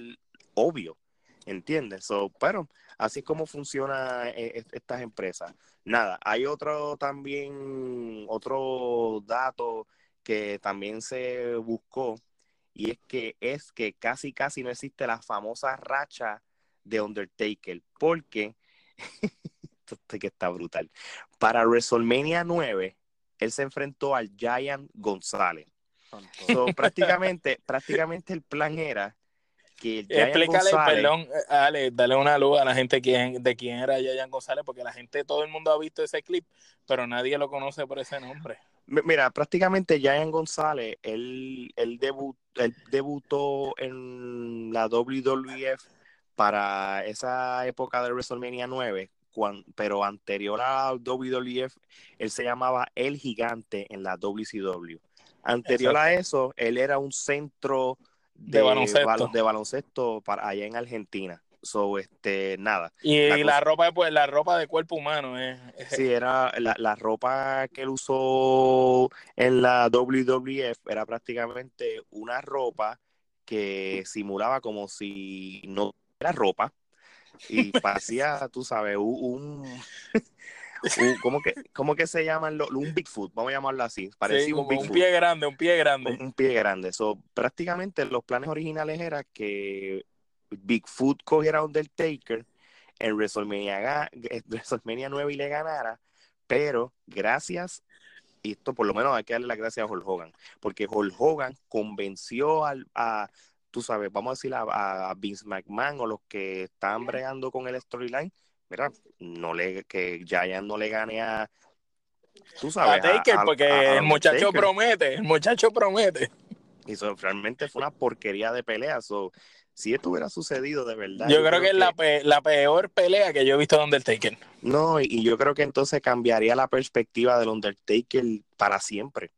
obvio, ¿entiendes? So, pero así es como funciona eh, estas empresas. Nada, hay otro también, otro dato que también se buscó y es que es que casi casi no existe la famosa racha de Undertaker, porque esto que está brutal. Para WrestleMania 9, él se enfrentó al Giant González. prácticamente, prácticamente el plan era que Explícale, perdón, eh, Ale, dale una luz a la gente quién, de quién era Giant González, porque la gente, todo el mundo ha visto ese clip, pero nadie lo conoce por ese nombre. Mira, prácticamente Giant González, él, él, él debutó en la WWF para esa época de WrestleMania 9, pero anterior a WWF, él se llamaba El Gigante en la WCW. Anterior a eso, él era un centro de, baloncesto. de baloncesto para allá en Argentina. So, este, nada. Y la, ropa, pues, la ropa de cuerpo humano, eh. Sí, era la, ropa que él usó en la WWF era prácticamente una ropa que simulaba como si no era ropa y parecía, tú sabes, un, ¿cómo, que, ¿cómo que se llaman? un Bigfoot, vamos a llamarlo así. Parecía un, un pie grande, un pie grande. Un, pie grande. So, prácticamente los planes originales era que Bigfoot cogiera a Undertaker en WrestleMania, WrestleMania 9 y le ganara, pero gracias, y esto por lo menos hay que darle las gracias a Hulk Hogan, porque Hulk Hogan convenció al, a, tú sabes, vamos a decir a, a Vince McMahon o los que están bregando con el storyline, mira, no le, que Giant no le gane a, tú sabes, a Taker, porque el muchacho promete, el muchacho promete. Y eso realmente fue una porquería de pelea. si esto hubiera sucedido de verdad. Yo, creo, que, es la, la, peor pelea que yo he visto de Undertaker. No, y, yo creo que entonces cambiaría la perspectiva del Undertaker para siempre.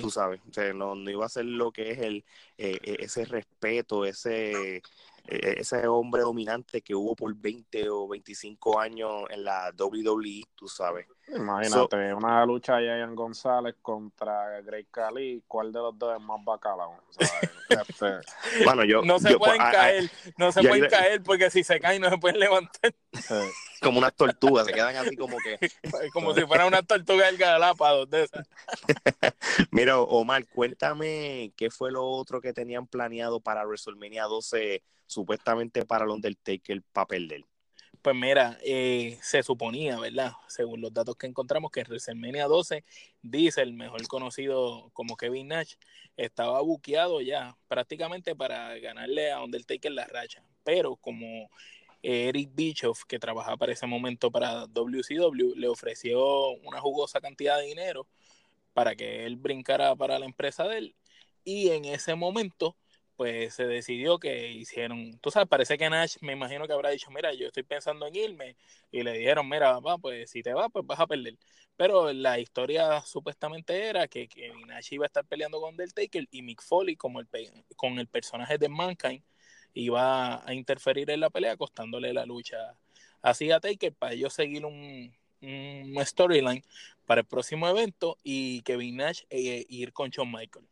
Tú sabes, o sea, no, iba a ser lo que es el eh, eh, ese respeto, ese e-, ese hombre dominante que hubo por 20 o 25 años en la WWE, tú sabes. Imagínate, una lucha de Ian González contra Greg Khali, ¿cuál de los dos es más bacalao? este... bueno, yo, no se pueden pues, caer, no se pueden caer porque si se caen no se pueden levantar. como unas tortugas, se quedan así como que... como si fuera una tortuga del Galápagos de Mira, Omar, cuéntame qué fue lo otro que tenían planeado para WrestleMania 12 supuestamente para el Undertaker para perder? Pues mira, eh, se suponía, ¿verdad? Según los datos que encontramos, que WrestleMania 12, dice el mejor conocido como Kevin Nash, estaba buqueado ya prácticamente para ganarle a Undertaker la racha. Pero como Eric Bischoff, que trabajaba para ese momento para WCW, le ofreció una jugosa cantidad de dinero para que él brincara para la empresa de él. Y en ese momento pues se decidió que hicieron, tú sabes, parece que Nash me imagino que habrá dicho, mira, yo estoy pensando en irme, y le dijeron, mira, va, pues si te vas, pues vas a perder. Pero la historia supuestamente era que, que Nash iba a estar peleando con Undertaker y Mick Foley, como el, con el personaje de Mankind, iba a interferir en la pelea, costándole la lucha así a Taker para ellos seguir un, storyline para el próximo evento y Kevin Nash e, ir con Shawn Michael.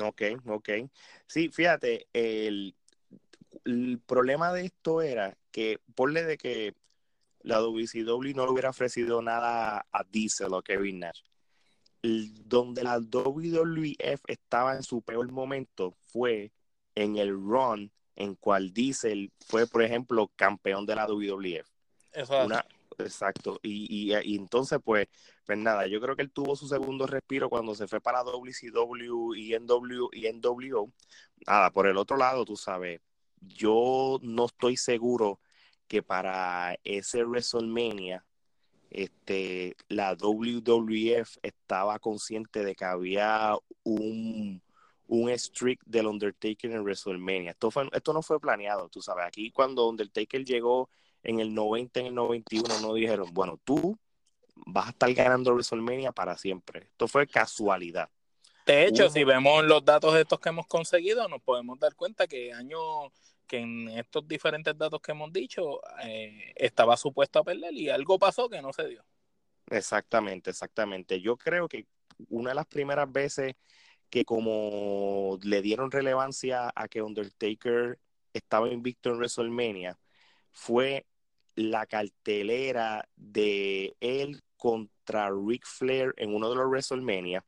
Ok, ok. Sí, fíjate, el, problema de esto era que, ponle de que la WCW no le hubiera ofrecido nada a Diesel o Kevin Nash. donde la WWF estaba en su peor momento fue en el run en cual Diesel fue, por ejemplo, campeón de la WWF. Una, Exacto. Y, y, entonces, pues, pues nada, yo creo que él tuvo su segundo respiro cuando se fue para WCW y NW y NWO. Nada, por el otro lado, tú sabes, yo no estoy seguro que para ese WrestleMania este, la WWF estaba consciente de que había un, un streak del Undertaker en WrestleMania. Esto, fue, esto no fue planeado, tú sabes. Aquí cuando Undertaker llegó en el 90, en el 91, no dijeron, bueno, tú vas a estar ganando WrestleMania para siempre. Esto fue casualidad. De hecho, si vemos los datos de estos que hemos conseguido, nos podemos dar cuenta que año que en estos diferentes datos que hemos dicho eh, estaba supuesto a perder y algo pasó que no se dio. Exactamente, exactamente. Yo creo que una de las primeras veces que como le dieron relevancia a que Undertaker estaba invicto en WrestleMania fue la cartelera de él contra Ric Flair en uno de los WrestleMania,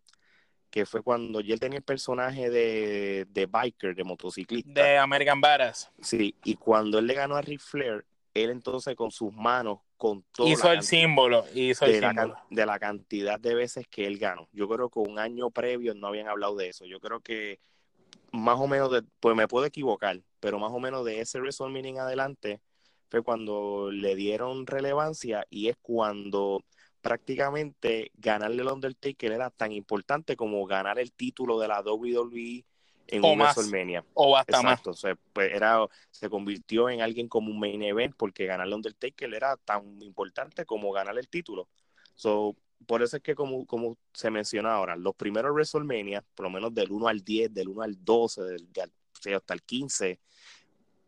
que fue cuando él tenía el personaje de, de biker, de motociclista. De American Badass. Sí, y cuando él le ganó a Ric Flair, él entonces con sus manos contó hizo el símbolo hizo de, el la, de la cantidad de veces que él ganó. Yo creo que un año previo no habían hablado de eso. Yo creo que más o menos, de, pues me puedo equivocar, pero más o menos de ese WrestleMania en adelante fue cuando le dieron relevancia y es cuando prácticamente ganarle el Undertaker era tan importante como ganar el título de la WWE en un WrestleMania. O hasta Exacto. más. pues era, se convirtió en alguien como un main event porque ganarle el Undertaker era tan importante como ganar el título. So, por eso es que como, como se menciona ahora, los primeros WrestleMania, por lo menos del 1 al 10, del 1 al 12, del, hasta el 15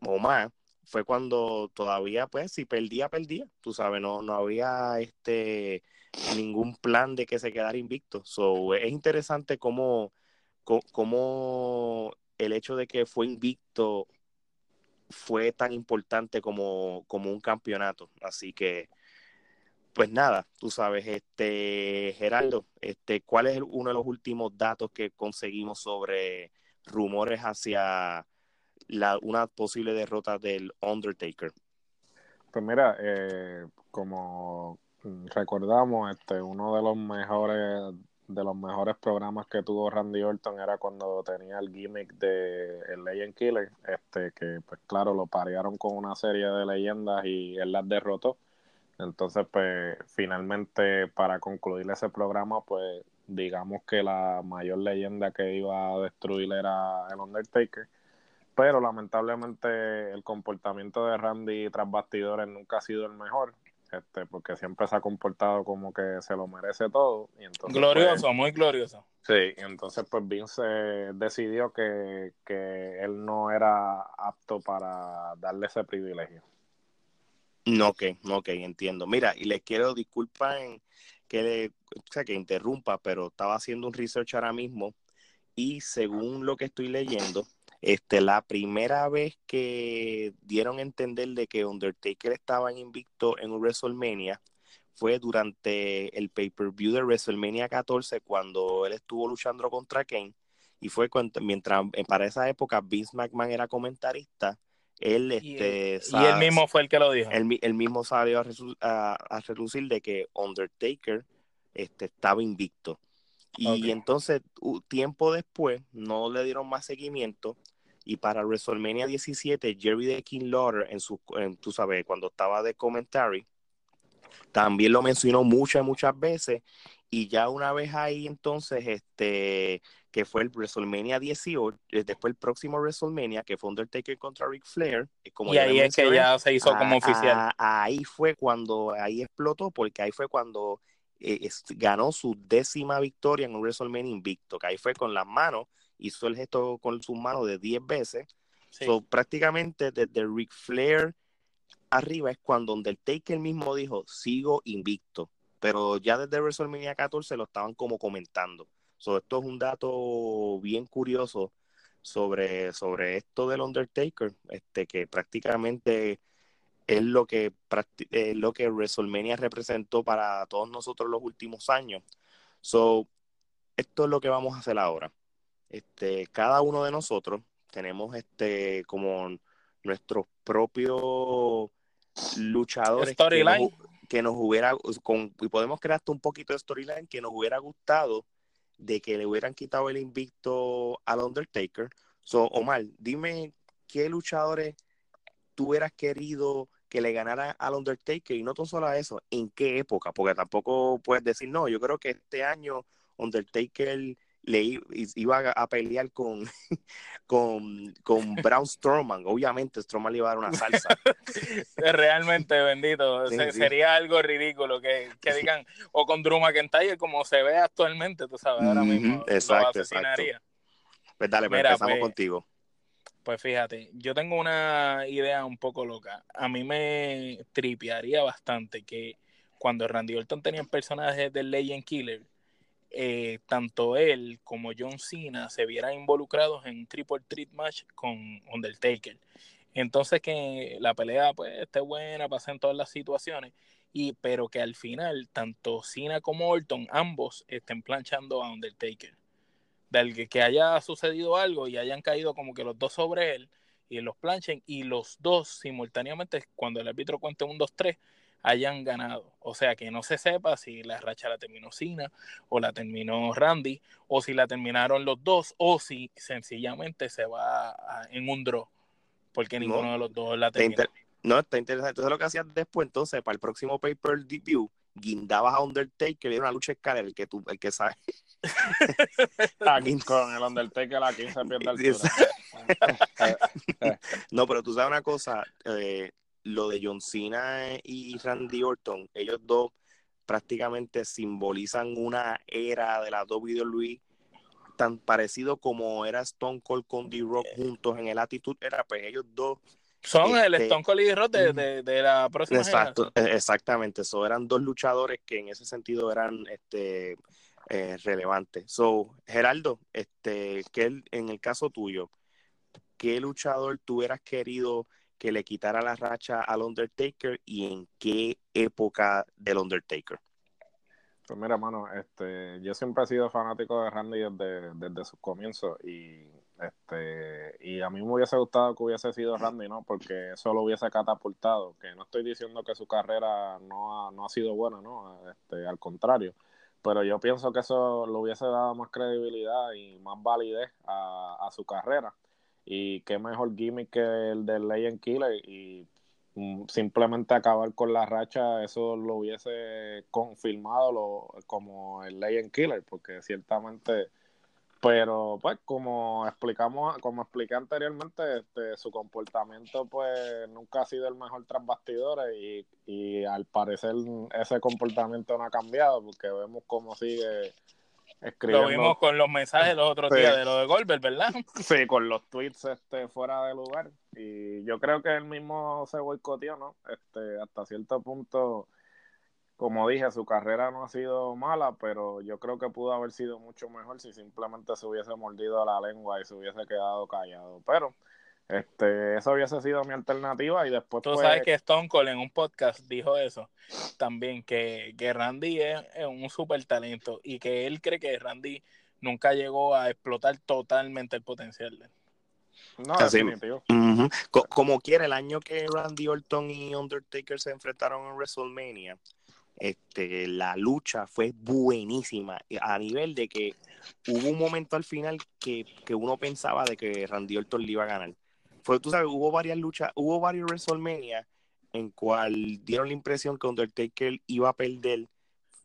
o más, fue cuando todavía, pues, si perdía, perdía. Tú sabes, no, no había este ningún plan de que se quedara invicto. So, es interesante cómo, cómo el hecho de que fue invicto fue tan importante como, como un campeonato. Así que, pues nada, tú sabes, este Gerardo, este, ¿cuál es uno de los últimos datos que conseguimos sobre rumores hacia la, una posible derrota del Undertaker? Pues mira, eh, como recordamos, este, uno de los mejores de los mejores programas que tuvo Randy Orton era cuando tenía el gimmick de el Legend Killer, este que pues claro lo parearon con una serie de leyendas y él las derrotó. Entonces pues finalmente para concluir ese programa pues digamos que la mayor leyenda que iba a destruir era el Undertaker pero lamentablemente el comportamiento de Randy tras bastidores nunca ha sido el mejor, este, porque siempre se ha comportado como que se lo merece todo. Y entonces, glorioso, pues, muy glorioso. Sí, entonces pues Vince decidió que, él no era apto para darle ese privilegio. No, ok, ok, entiendo. Mira, y les quiero disculpar que, le, o sea, que interrumpa, pero estaba haciendo un research ahora mismo y según lo que estoy leyendo, este, la primera vez que dieron a entender de que Undertaker estaba invicto en WrestleMania fue durante el pay-per-view de WrestleMania 14 cuando él estuvo luchando contra Kane y fue cuando, mientras eh, para esa época Vince McMahon era comentarista él este y, él mismo fue el que lo dijo. él, mismo salió a, a, relucir de que Undertaker este, estaba invicto y entonces, tiempo después, no le dieron más seguimiento. Y para WrestleMania 17, Jerry the King Lauder, en su, tú sabes, cuando estaba de commentary, también lo mencionó muchas, muchas veces. Y ya una vez ahí, entonces, este, que fue el WrestleMania 18, eh, después el próximo WrestleMania, que fue Undertaker contra Ric Flair. Eh, como y ahí es que ya se hizo como oficial. ahí fue cuando, ahí explotó, porque ahí fue cuando eh, ganó su décima victoria en un WrestleMania invicto, que ahí fue con las manos, hizo el gesto con sus manos de 10 veces. prácticamente desde Ric Flair arriba es cuando Undertaker mismo dijo, sigo invicto. Pero ya desde WrestleMania 14 lo estaban como comentando. So, esto es un dato bien curioso sobre, sobre esto del Undertaker, este, que prácticamente es lo que, es lo que WrestleMania representó para todos nosotros los últimos años. So, esto es lo que vamos a hacer ahora. Este, cada uno de nosotros tenemos este como nuestros propios luchadores que nos, que nos, hubiera con, y podemos crear hasta un poquito de storyline que nos hubiera gustado de que le hubieran quitado el invicto al Undertaker. So, Omar, dime qué luchadores tú hubieras querido que le ganara al Undertaker y no tan solo a eso, ¿en qué época? Porque tampoco puedes decir, no, yo creo que este año Undertaker le iba a pelear con, con, con Braun Strowman. Obviamente Strowman le iba a dar una salsa. Realmente, bendito. Sería algo ridículo que, que, digan, o con Drew McIntyre como se ve actualmente, tú sabes, ahora mismo. Exacto, exacto. Pues dale, pues empezamos pues, contigo. Pues fíjate, yo tengo una idea un poco loca. A mí me tripearía bastante que cuando Randy Orton tenía personajes del Legend Killer, eh, tanto él como John Cena se vieran involucrados en un triple threat match con Undertaker. Entonces que la pelea pues esté buena, pasen todas las situaciones, y, pero que al final tanto Cena como Orton ambos estén planchando a Undertaker. Del que haya sucedido algo y hayan caído como que los dos sobre él y los planchen y los dos simultáneamente cuando el árbitro cuente un 2-3 hayan ganado. O sea, que no se sepa si la racha la terminó Cena o la terminó Randy o si la terminaron los dos o si sencillamente se va en un draw porque ninguno de los dos la terminó. no, está interesante. Entonces lo que hacías después, entonces, para el próximo paper view, guindabas a Undertaker y era una lucha escalera, el que tú, el que sabe. aquí con el Undertaker aquí se pierde el no, pero tú sabes una cosa, eh, lo de John Cena y Randy Orton, ellos dos prácticamente simbolizan una era de la WWE tan parecido como era Stone Cold con D-Rock juntos en el Attitude Era, pues ellos dos son el este, Stone Cold y D-Rock de, la próxima exacto, e, Exactamente, so, eran dos luchadores que en ese sentido eran este, eh, relevantes. So, Geraldo, este, que en el caso tuyo, ¿qué luchador tú hubieras querido que le quitara la racha al Undertaker y en qué época del Undertaker? Pues mira, mano, este, yo siempre he sido fanático de Randy desde, desde sus comienzos y este y a mí me hubiese gustado que hubiese sido Randy, ¿no? Porque eso lo hubiese catapultado, que no estoy diciendo que su carrera no ha, no ha sido buena, ¿no? Este, al contrario, pero yo pienso que eso le hubiese dado más credibilidad y más validez a, a su carrera. Y qué mejor gimmick que el de Legend Killer y mm, simplemente acabar con la racha, eso lo hubiese confirmado lo, como el Legend Killer, porque ciertamente, pero pues como explicamos, como expliqué anteriormente, este, su comportamiento pues nunca ha sido el mejor tras bastidores y, y al parecer ese comportamiento no ha cambiado porque vemos cómo sigue lo vimos con los mensajes los otros días de lo de Goldberg, ¿verdad? Sí, con los tweets este, fuera de lugar. Y yo creo que él mismo se boicoteó, ¿no? Este, hasta cierto punto, como dije, su carrera no ha sido mala, pero yo creo que pudo haber sido mucho mejor si simplemente se hubiese mordido la lengua y se hubiese quedado callado. Pero este, eso hubiese sido mi alternativa y después... Tú sabes que Stone Cold en un podcast dijo eso también, que, que Randy es, un súper talento y que él cree que Randy nunca llegó a explotar totalmente el potencial de él. No, Como quiera, el año que Randy Orton y Undertaker se enfrentaron en WrestleMania, este, la lucha fue buenísima a nivel de que hubo un momento al final que, que uno pensaba de que Randy Orton le iba a ganar fue, tú sabes, hubo varias luchas, hubo varios WrestleMania en cual dieron la impresión que Undertaker iba a perder.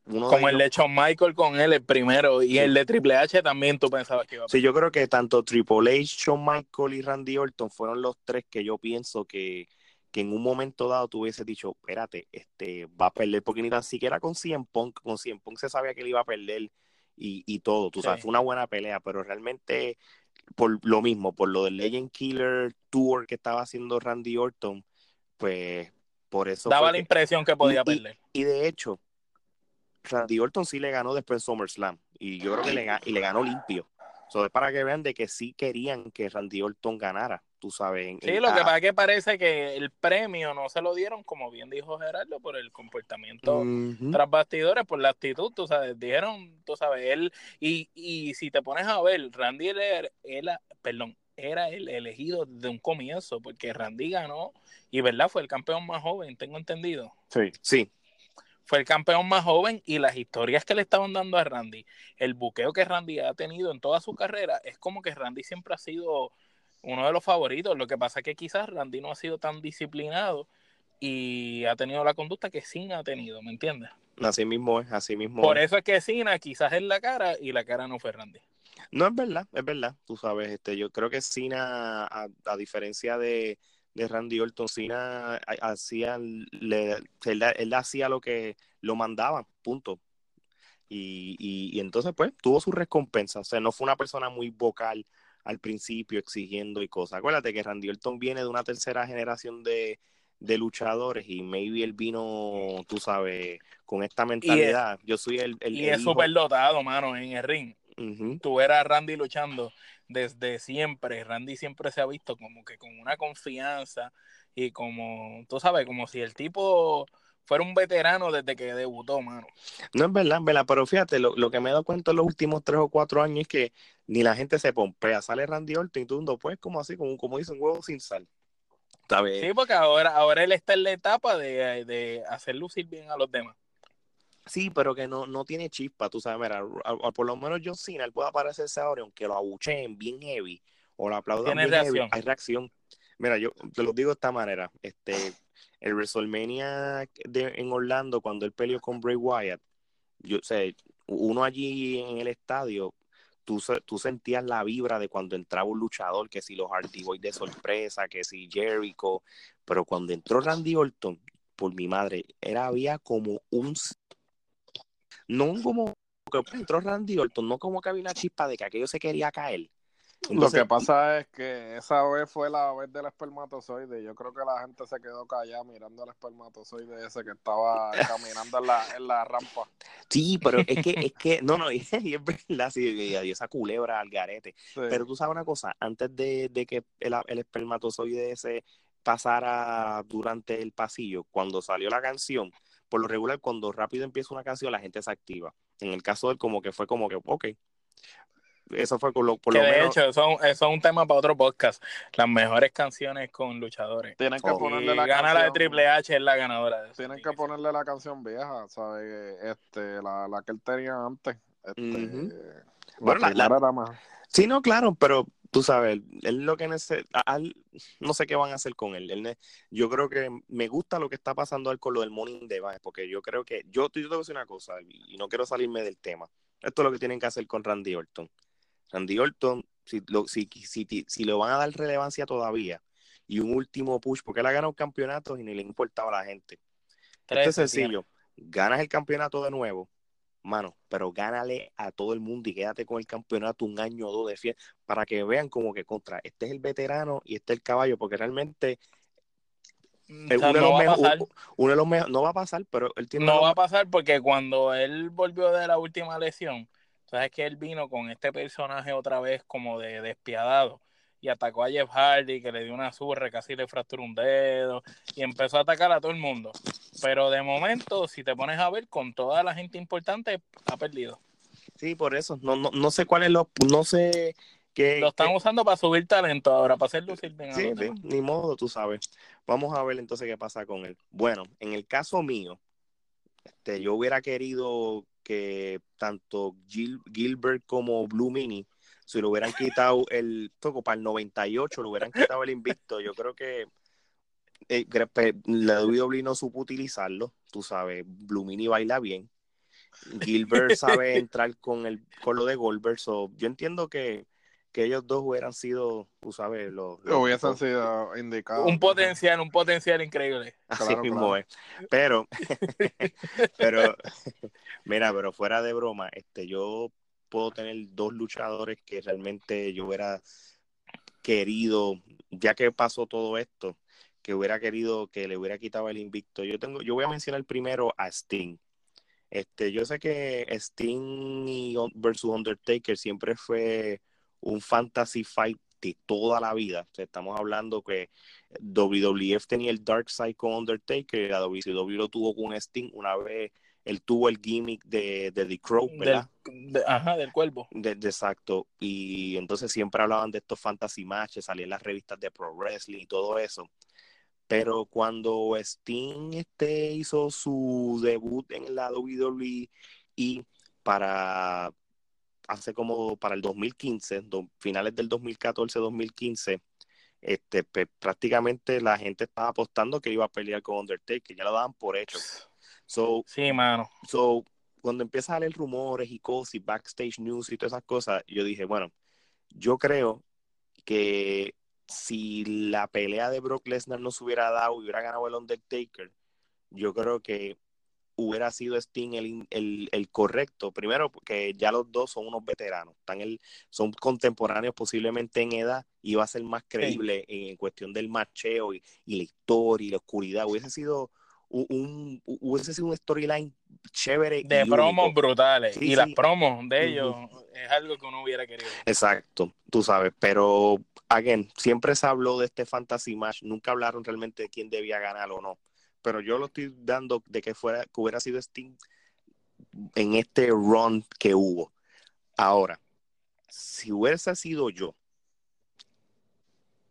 Como el de Shawn Michael con él, el primero, y el de Triple H también tú pensabas que iba a perder. Sí, yo creo que tanto Triple H, Shawn Michael y Randy Orton fueron los tres que yo pienso que, que en un momento dado tú hubieses dicho, espérate, este, va a perder, porque ni tan siquiera con CM Punk, con CM Punk se sabía que él iba a perder y, y todo, tú sabes, fue una buena pelea, pero realmente por lo mismo, por lo del Legend Killer Tour que estaba haciendo Randy Orton, pues por eso. Daba la impresión que podía perder. Y, de hecho, Randy Orton sí le ganó después en SummerSlam. Y yo creo que le, y le ganó limpio. Eso es para que vean de que sí querían que Randy Orton ganara, tú sabes. sí, lo que pasa es que parece que el premio no se lo dieron, como bien dijo Gerardo, por el comportamiento tras bastidores, por la actitud, tú sabes. Dijeron, tú sabes, él. Y, y si te pones a ver, Randy era, perdón, era el elegido desde un comienzo, porque Randy ganó y, ¿verdad? Fue el campeón más joven, tengo entendido. Sí, sí fue el campeón más joven y las historias que le estaban dando a Randy, el buqueo que Randy ha tenido en toda su carrera, es como que Randy siempre ha sido uno de los favoritos. Lo que pasa es que quizás Randy no ha sido tan disciplinado y ha tenido la conducta que Cena ha tenido, ¿me entiendes? Así mismo es, así mismo Por eso es que Cena quizás es la cara y la cara no fue Randy. No, es verdad, es verdad, tú sabes, este, yo creo que Cena, a diferencia de, de Randy Orton. Cena hacía, le, él, hacía lo que lo mandaban, punto. Y, y, entonces, pues, tuvo su recompensa. O sea, no fue una persona muy vocal al principio exigiendo y cosas. Acuérdate que Randy Orton viene de una tercera generación de, de luchadores y maybe él vino, tú sabes, con esta mentalidad. Yo soy el, el Y es súper dotado, mano, en el ring. Tú eras Randy luchando desde siempre. Randy siempre se ha visto como que con una confianza y como, tú sabes, como si el tipo fuera un veterano desde que debutó, mano. No es verdad, verdad, pero fíjate, lo, que me he dado cuenta en los últimos tres o cuatro años es que ni la gente se pompea, sale Randy Orton y tú pues como así, como, como dice un huevo sin sal. Sí, porque ahora, ahora él está en la etapa de, hacer lucir bien a los demás. Sí, pero que no, no tiene chispa, tú sabes, mira, por lo menos John Cena, él puede aparecerse ahora, aunque lo abucheen bien heavy o lo aplaudan bien heavy, hay reacción. Mira, yo te lo digo de esta manera, este, el WrestleMania en Orlando, cuando él peleó con Bray Wyatt, yo sé, uno allí en el estadio, tú, tú sentías la vibra de cuando entraba un luchador, que si los Hardy Boys de sorpresa, que si Jericho, pero cuando entró Randy Orton, por mi madre, era había como un no como que entró Randy Orton, no como que había una chispa de que aquello se quería caer. Lo que pasa es que esa vez fue la vez del espermatozoide. Yo creo que la gente se quedó callada mirando al espermatozoide ese que estaba caminando en la, en la rampa. Sí, pero es que, es que, no, no, y, es verdad, sí, esa culebra al garete. Pero tú sabes una cosa, antes de, de que el, el espermatozoide ese pasara durante el pasillo, cuando salió la canción, por lo regular, cuando rápido empieza una canción, la gente se activa. En el caso de él, como que fue como que, ok. Eso fue por lo, por que de hecho, eso, es un tema para otro podcast. Las mejores canciones con luchadores. Tienen que ponerle la gana la de Triple H, es la ganadora. De Tienen que ponerle la canción vieja, ¿sabes? Este, la, la que él tenía antes. Este, bueno, la, la, más. Sí, no, claro, pero tú sabes, él lo que necesita, no sé qué van a hacer con él. yo creo que me gusta lo que está pasando él con lo del Morning Device, porque yo creo que, yo, yo te voy a decir una cosa, y no quiero salirme del tema. Esto es lo que tienen que hacer con Randy Orton. Randy Orton, si lo, si, si, si, lo van a dar relevancia todavía, y un último push, porque él ha ganado campeonatos y ni le importaba a la gente. Esto es sencillo. Ganas el campeonato de nuevo, mano, pero gánale a todo el mundo y quédate con el campeonato un año o dos de fiesta para que vean como que contra, este es el veterano y este es el caballo, porque realmente uno, de los mejores, no va a pasar, pero él tiene No va a pasar porque cuando él volvió de la última lesión, sabes que él vino con este personaje otra vez como de despiadado y atacó a Jeff Hardy, que le dio una surre, casi le fracturó un dedo, y empezó a atacar a todo el mundo. Pero de momento, si te pones a ver, con toda la gente importante, ha perdido. Sí, por eso. No, no, no sé cuál es lo, no sé qué. Lo están usando para subir talento ahora, para hacer lucir bien. Sí, sí, ni modo, tú sabes. Vamos a ver entonces qué pasa con él. Bueno, en el caso mío, este, yo hubiera querido que tanto Gilbert como Blue Mini si lo hubieran quitado el toco para el 98, lo hubieran quitado el invicto, yo creo que eh, la WWE no supo utilizarlo, tú sabes, Blumini baila bien, Gilbert sabe entrar con el con lo de Goldberg, so, yo entiendo que, que ellos dos hubieran sido, tú sabes, los, hubiesen sido indicados. Un potencial, un potencial increíble. Así mismo es. Pero, pero, mira, pero fuera de broma, este, yo puedo tener dos luchadores que realmente yo hubiera querido, ya que pasó todo esto, que hubiera querido que le hubiera quitado el invicto. Yo tengo, yo voy a mencionar primero a Sting. Este, yo sé que Sting y versus Undertaker siempre fue un fantasy fight de toda la vida. estamos hablando que WWF tenía el Dark Side con Undertaker, la WCW lo tuvo con Sting una vez él tuvo el gimmick de, de The Crow, ¿verdad? ajá, del cuervo. De, exacto. Y entonces siempre hablaban de estos fantasy matches, salían las revistas de Pro Wrestling y todo eso. Pero cuando Sting este, hizo su debut en la WWE y para hace como para el 2015, finales del 2014-2015, este, prácticamente la gente estaba apostando que iba a pelear con Undertaker, ya lo daban por hecho. So, sí, mano. So, cuando empieza a leer rumores y cosas y backstage news y todas esas cosas, yo dije, bueno, yo creo que si la pelea de Brock Lesnar no se hubiera dado y hubiera ganado el Undertaker, yo creo que hubiera sido Sting el, el, correcto. Primero, porque ya los dos son unos veteranos, están el, son contemporáneos posiblemente en edad y va a ser más creíble en, cuestión del macheo y, y, la historia y la oscuridad. Hubiese sido un, hubiese sido un storyline chévere. De promos brutales. y las promos de ellos es algo que uno hubiera querido. Exacto, tú sabes. Pero, again, siempre se habló de este fantasy match. Nunca hablaron realmente de quién debía ganar o no. Pero yo lo estoy dando de que fuera que hubiera sido Sting en este run que hubo. Ahora, si hubiese sido yo,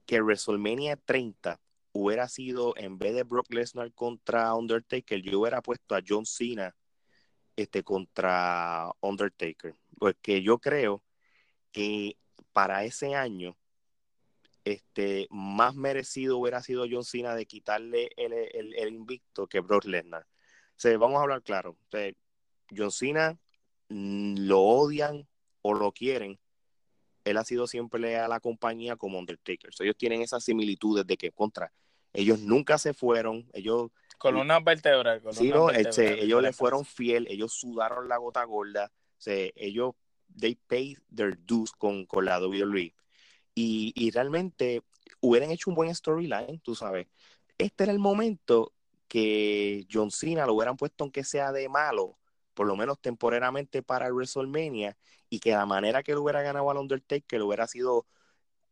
que WrestleMania 30 hubiera sido, en vez de Brock Lesnar contra Undertaker, yo hubiera puesto a John Cena este, contra Undertaker. Porque yo creo que para ese año, este, más merecido hubiera sido John Cena de quitarle el, invicto que Brock Lesnar. O vamos a hablar claro. John Cena mm, lo odian o lo quieren. Él ha sido siempre leal a la compañía como Undertaker. ellos tienen esas similitudes de que contra ellos nunca se fueron, ellos con una vertebral. sí, no, este, ellos le fueron fiel, ellos sudaron la gota gorda, ellos they paid their dues con, con la WWE. Y, y realmente hubieran hecho un buen storyline, tú sabes. Este era el momento que John Cena lo hubieran puesto aunque sea de malo, por lo menos temporariamente para WrestleMania, y que la manera que lo hubiera ganado al Undertaker hubiera sido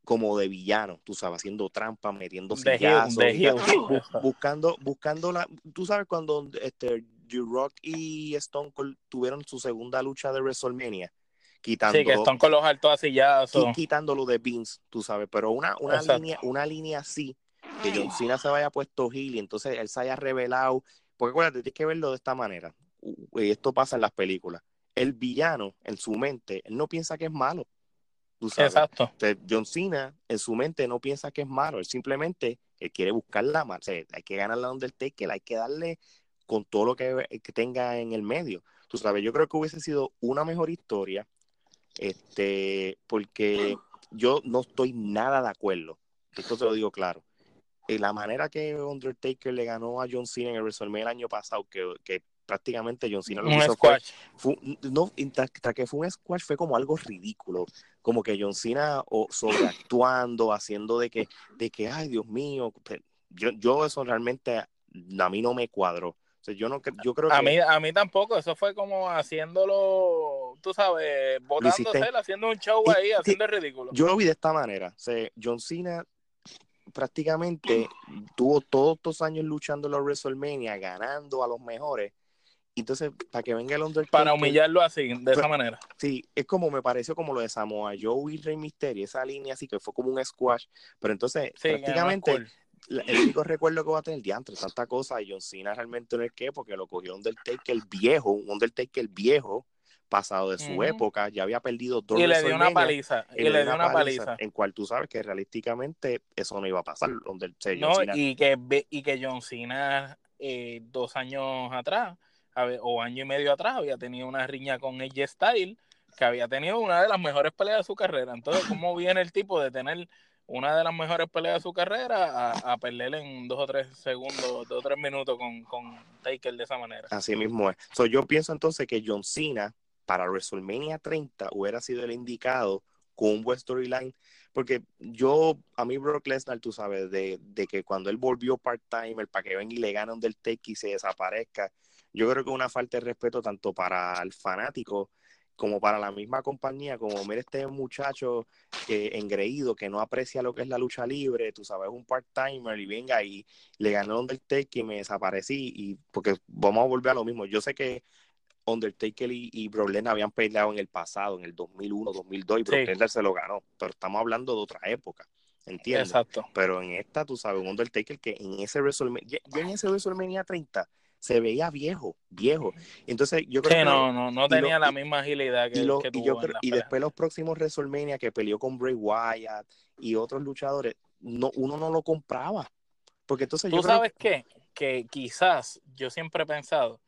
como de villano, tú sabes, haciendo trampa, metiendo sillazos, buscando, buscando la, tú sabes cuando este Rock y Stone Cold tuvieron su segunda lucha de WrestleMania, quitando sí, que Stone Cold los altos asillazos, quitándolo de Vince, tú sabes, pero una, una línea, una línea así, que John Cena se vaya puesto heel y entonces él se haya revelado, porque acuérdate, tienes que verlo de esta manera, y esto pasa en las películas, el villano en su mente, él no piensa que es malo, Exacto. John Cena en su mente no piensa que es malo, él simplemente él quiere buscar la o hay que ganar la Undertaker, hay que darle con todo lo que, que, tenga en el medio. Tú sabes, yo creo que hubiese sido una mejor historia, este, porque yo no estoy nada de acuerdo, esto te lo digo claro. En la manera que Undertaker le ganó a John Cena en el WrestleMania el año pasado, que, que prácticamente John Cena lo un hizo squash. Fue, no, hasta que fue un squash fue como algo ridículo, como que John Cena o sobreactuando, haciendo de que, de que, ay Dios mío, yo, yo eso realmente a mí no me cuadró. O sea, yo no yo creo que a mí a mí tampoco, eso fue como haciéndolo, tú sabes, botándose, haciendo un show ahí, haciendo el ridículo. Yo lo vi de esta manera, o sea, John Cena prácticamente tuvo todos estos años luchando en los WrestleMania, ganando a los mejores, entonces, para que venga el Undertaker. Para humillarlo así, de esa manera. Sí, es como me pareció como lo de Samoa Joe y Rey Mysterio, esa línea así que fue como un squash. Pero entonces, prácticamente, el único recuerdo que va a tener diantre, tanta cosa, y John Cena realmente no es que, porque lo cogió Undertaker el viejo, un Undertaker viejo, pasado de su época, ya había perdido dos Y le dio una paliza, y, le dio una paliza, En cual tú sabes que realísticamente eso no iba a pasar. Donde, no, y, que, y que John Cena eh, dos años atrás o año y medio atrás había tenido una riña con AJ Style, que había tenido una de las mejores peleas de su carrera. Entonces, ¿cómo viene el tipo de tener una de las mejores peleas de su carrera a, a en dos o tres segundos, dos o tres minutos con, con Taker de esa manera? Así mismo es. So, yo pienso entonces que John Cena para WrestleMania 30 hubiera sido el indicado con un buen storyline, porque yo, a mí Brock Lesnar, tú sabes, de, de que cuando él volvió part-time, el para que venga y le gane un del take y se desaparezca, yo creo que una falta de respeto tanto para el fanático como para la misma compañía, como mira este muchacho que engreído, que no aprecia lo que es la lucha libre, tú sabes, un part-timer y venga y le ganó Undertaker y me desaparecí, y porque vamos a volver a lo mismo, yo sé que Undertaker y, y Brock Lesnar habían peleado en el pasado, en el 2001, 2002, y Brock Lesnar se lo ganó, pero estamos hablando de otra época. ¿Entiendes? Exacto. Pero en esta, tú sabes, un Undertaker que en ese WrestleMania, yo en ese WrestleMania 30 se veía viejo, viejo. Entonces yo creo que no, no, no tenía la misma agilidad que, y, y, yo y después los próximos WrestleMania que peleó con Bray Wyatt y otros luchadores, no, uno no lo compraba. Porque entonces ¿Tú sabes qué? Que quizás yo siempre he pensado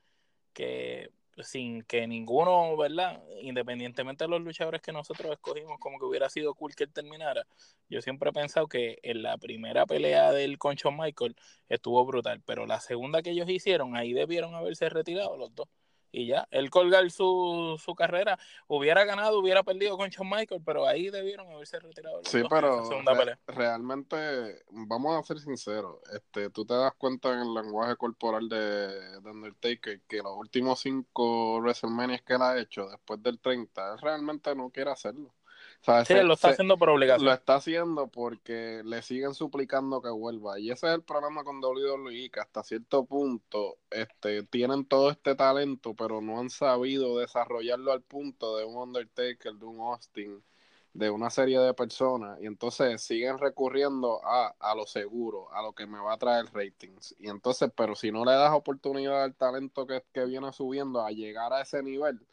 que sin que ninguno, ¿verdad? Independientemente de los luchadores que nosotros escogimos, como que hubiera sido cool que él terminara. Yo siempre he pensado que en la primera pelea del Concho Michael estuvo brutal, pero la segunda que ellos hicieron, ahí debieron haberse retirado los dos y ya, él colgar su, su carrera, hubiera ganado, hubiera perdido con Shawn Michael, pero ahí debieron haberse retirado. Sí, pero realmente, vamos a ser sinceros, este, tú te das cuenta en el lenguaje corporal de, de Undertaker que los últimos cinco WrestleMania que él ha hecho después del 30, él realmente no quiere hacerlo. Sí, lo está haciendo por obligación. Lo está haciendo porque le siguen suplicando que vuelva. Y ese es el problema con WWE, que hasta cierto punto este, tienen todo este talento, pero no han sabido desarrollarlo al punto de un Undertaker, de un Austin, de una serie de personas. Y entonces siguen recurriendo a, a lo seguro, a lo que me va a traer ratings. Y entonces, pero si no le das oportunidad al talento que, que viene subiendo a llegar a ese nivel,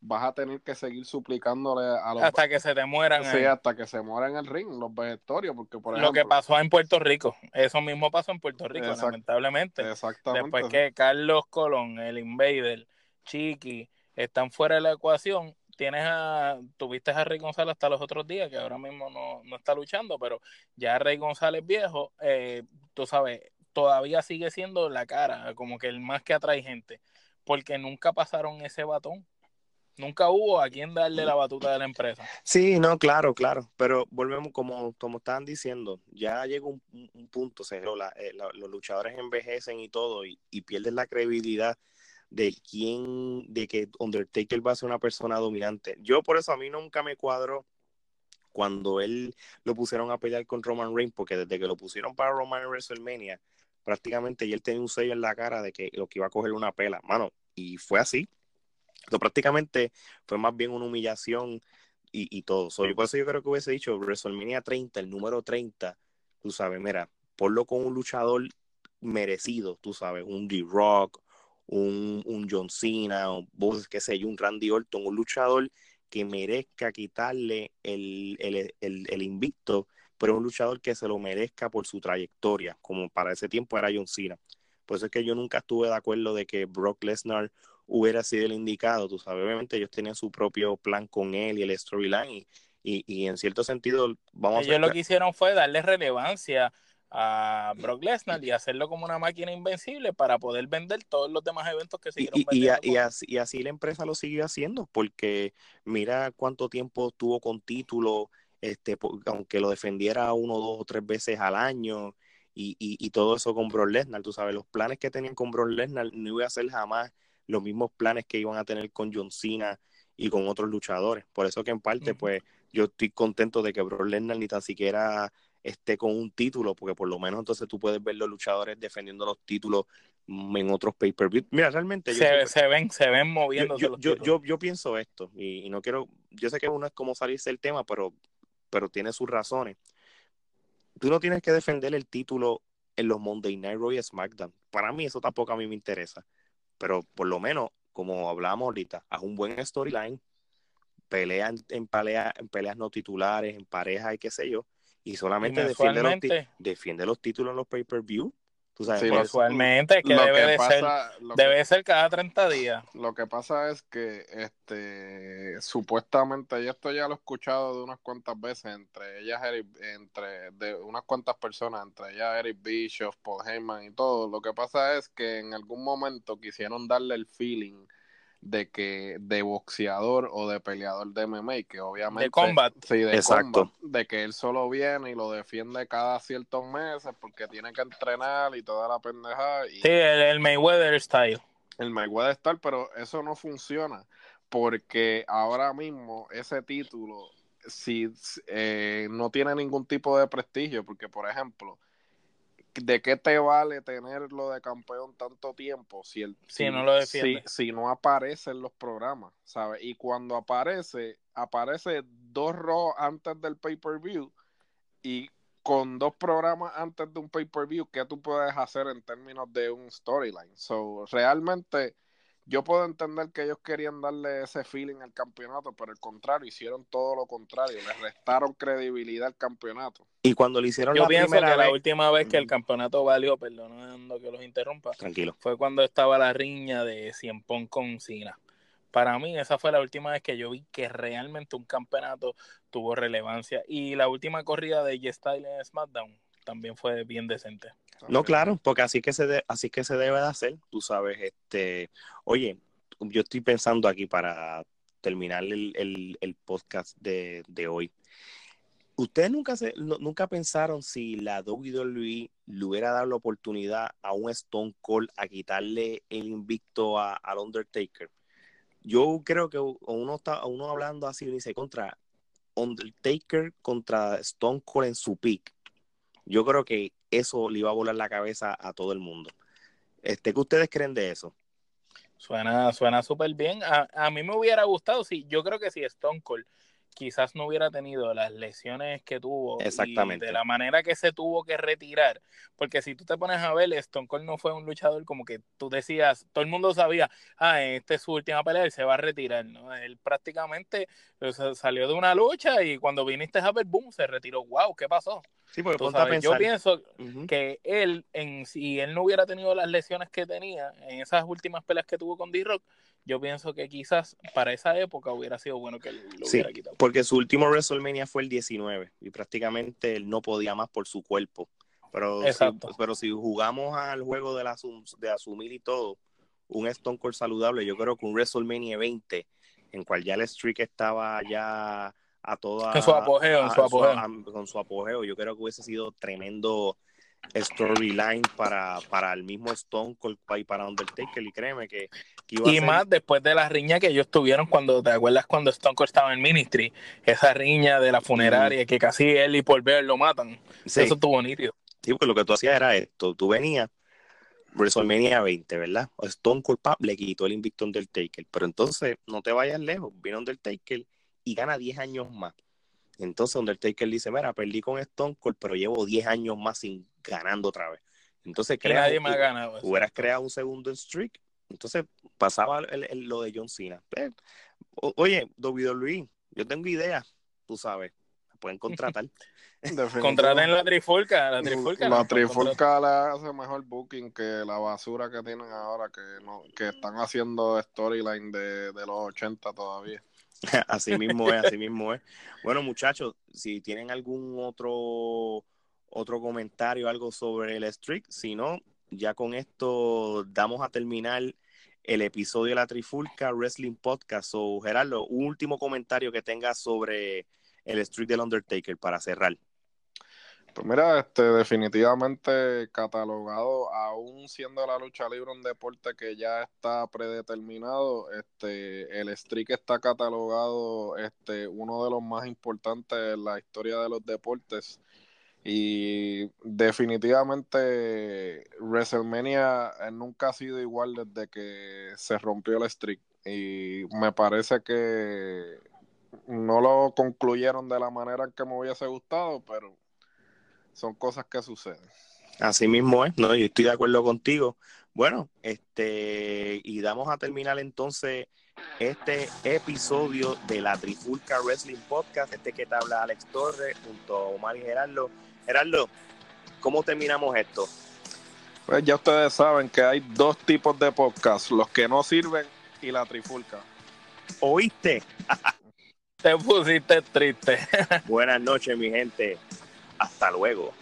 vas a tener que seguir suplicándole a los... Hasta que se te mueran. Sí, hasta que se mueran en el ring, los vegetarios, porque por Lo que pasó en Puerto Rico, eso mismo pasó en Puerto Rico, lamentablemente. Exactamente. Después que Carlos Colón, el Invader, Chiqui, están fuera de la ecuación, tienes a, tuviste a Rey González hasta los otros días, que ahora mismo no, no está luchando, pero ya Rey González viejo, eh, tú sabes, todavía sigue siendo la cara, como que el más que atrae gente, porque nunca pasaron ese batón Nunca hubo a quien darle la batuta de la empresa. Sí, no, claro, claro. Pero volvemos, como, como estaban diciendo, ya llega un, punto, se eh, los luchadores envejecen y todo, y, pierden la credibilidad de quién, de que Undertaker va a ser una persona dominante. Yo por eso a mí nunca me cuadro cuando él lo pusieron a pelear con Roman Reigns, porque desde que lo pusieron para Roman en WrestleMania, prácticamente y él tenía un sello en la cara de que lo que iba a coger una pela, mano, y fue así prácticamente fue más bien una humillación y, todo. So, por eso yo creo que hubiese dicho WrestleMania 30, el número 30, tú sabes, mira, ponlo con un luchador merecido, tú sabes, un D-Rock, un, un, John Cena, un, qué sé yo, un Randy Orton, un luchador que merezca quitarle el, el, el, el, invicto, pero un luchador que se lo merezca por su trayectoria, como para ese tiempo era John Cena. Por eso es que yo nunca estuve de acuerdo de que Brock Lesnar hubiera sido el indicado, tú sabes, obviamente ellos tenían su propio plan con él y el storyline y, y, en cierto sentido vamos ellos lo que hicieron fue darle relevancia a Brock Lesnar y hacerlo como una máquina invencible para poder vender todos los demás eventos que siguieron y, y, y, así, y así la empresa lo siguió haciendo porque mira cuánto tiempo tuvo con título este aunque lo defendiera uno dos o tres veces al año y, y, todo eso con Brock Lesnar, tú sabes, los planes que tenían con Brock Lesnar no iba a ser jamás los mismos planes que iban a tener con John Cena y con otros luchadores. Por eso que en parte, pues, yo estoy contento de que Brock Lesnar ni tan siquiera esté con un título, porque por lo menos entonces tú puedes ver los luchadores defendiendo los títulos en otros pay-per-view. Mira, realmente... Se, se, ven, se ven moviendo. Yo, yo, yo, yo, pienso esto, y, no quiero... Yo sé que uno es como salirse del tema, pero, pero tiene sus razones. Tú no tienes que defender el título en los Monday Night Raw y SmackDown. Para mí eso tampoco a mí me interesa pero por lo menos, como hablábamos ahorita, haz un buen storyline, pelea en, en, en peleas no titulares, en pareja y qué sé yo, y solamente defiende, los defiende los títulos en los pay-per-view Tú sabes, sí, usualmente que, debe, de ser, debe ser cada 30 días. Lo que pasa es que este supuestamente, y esto ya lo he escuchado de unas cuantas veces, entre ellas entre de unas cuantas personas, entre ellas Eric Bishop, Paul Heyman y todo, lo que pasa es que en algún momento quisieron darle el feeling de que de boxeador o de peleador de MMA, que obviamente de combat, sí, de Exacto. de que él solo viene y lo defiende cada ciertos meses porque tiene que entrenar y toda la pendejada. Y... Sí, el, Mayweather style. El Mayweather style, pero eso no funciona porque ahora mismo ese título si eh, no tiene ningún tipo de prestigio, porque por ejemplo, ¿de qué te vale tenerlo de campeón tanto tiempo si, el, si, no lo si, si, no aparece en los programas, ¿sabes? Y cuando aparece, aparece dos Raw antes del pay-per-view y con dos programas antes de un pay-per-view, ¿qué tú puedes hacer en términos de un storyline? So, realmente yo puedo entender que ellos querían darle ese feeling al campeonato, pero al contrario, hicieron todo lo contrario, le restaron credibilidad al campeonato. Y cuando le hicieron yo pienso que la última vez que el campeonato valió, perdonando que los interrumpa, Tranquilo. fue cuando estaba la riña de Cienpón con Cena. Para mí esa fue la última vez que yo vi que realmente un campeonato tuvo relevancia. Y la última corrida de G-Style en SmackDown también fue bien decente. No, claro, porque así que se así que se debe de hacer, tú sabes, este, oye, yo estoy pensando aquí para terminar el, podcast de, hoy. ¿Ustedes nunca se, nunca pensaron si la WWE le hubiera dado la oportunidad a un Stone Cold a quitarle el invicto a, al Undertaker? Yo creo que uno está uno hablando así dice contra Undertaker contra Stone Cold en su peak, yo creo que eso le iba a volar la cabeza a todo el mundo. Este, ¿Qué ustedes creen de eso? Suena, suena súper bien. A, a, mí me hubiera gustado, sí, yo creo que si Stone Cold quizás no hubiera tenido las lesiones que tuvo Exactamente. de la manera que se tuvo que retirar, porque si tú te pones a ver, Stone Cold no fue un luchador como que tú decías, todo el mundo sabía, ah, esta es su última pelea, él se va a retirar, ¿no? Él prácticamente salió de una lucha y cuando viniste a ver, boom, se retiró, wow, ¿qué pasó? Sí, porque yo pienso que él, en, si él no hubiera tenido las lesiones que tenía en esas últimas peleas que tuvo con D-Rock, yo pienso que quizás para esa época hubiera sido bueno que lo hubiera quitado. Porque su último WrestleMania fue el 19 y prácticamente él no podía más por su cuerpo. Pero, si, pero si jugamos al juego de, la, de asumir y todo, un Stone Cold saludable, yo creo que un WrestleMania 20, en cual ya el streak estaba ya a toda. Con su apogeo, en su apogeo. con su apogeo, yo creo que hubiese sido tremendo storyline para, para el mismo Stone Cold y para Undertaker y créeme que, y más después de la riña que ellos tuvieron cuando te acuerdas cuando Stone Cold estaba en Ministry esa riña de la funeraria que casi él y por ver lo matan. Eso estuvo nítido. Sí porque lo que tú hacías era esto. Tú venías WrestleMania 20 ¿verdad? Stone Cold le quitó el invicto Undertaker. Pero entonces no te vayas lejos. Viene Undertaker y gana 10 años más entonces Undertaker dice, mira, perdí con Stone Cold, pero llevo 10 años más sin ganando otra vez. Entonces, crea, nadie. Hubieras creado un segundo streak. Entonces, pasaba lo de John Cena. Eh, oye, WWE, yo tengo ideas, tú sabes, pueden contratar. Contraten la trifulca, la trifulca. La trifulca le hace mejor booking que la basura que tienen ahora, que no, que están haciendo storyline de, de los 80 todavía. así mismo es, así mismo es. Bueno, muchachos, si tienen algún otro otro comentario, algo sobre el streak, si no, ya con esto damos a terminar el episodio de la Trifulca Wrestling Podcast. O Gerardo, un último comentario que tengas sobre el streak del Undertaker para cerrar. Mira, este, definitivamente catalogado, aún siendo la lucha libre un deporte que ya está predeterminado, este, el streak está catalogado, este, uno de los más importantes en la historia de los deportes. Y definitivamente WrestleMania nunca ha sido igual desde que se rompió el streak. Y me parece que no lo concluyeron de la manera que me hubiese gustado, pero son cosas que suceden. Así mismo es, no, yo estoy de acuerdo contigo. Bueno, este, y damos a terminar entonces este episodio de la Trifulca Wrestling Podcast, este que te habla Alex Torres junto a Omar y Gerardo. Gerardo, ¿cómo terminamos esto? Pues ya ustedes saben que hay dos tipos de podcast, los que no sirven y la Trifulca. ¿Oíste? Te pusiste triste. Buenas noches, mi gente. Hasta luego.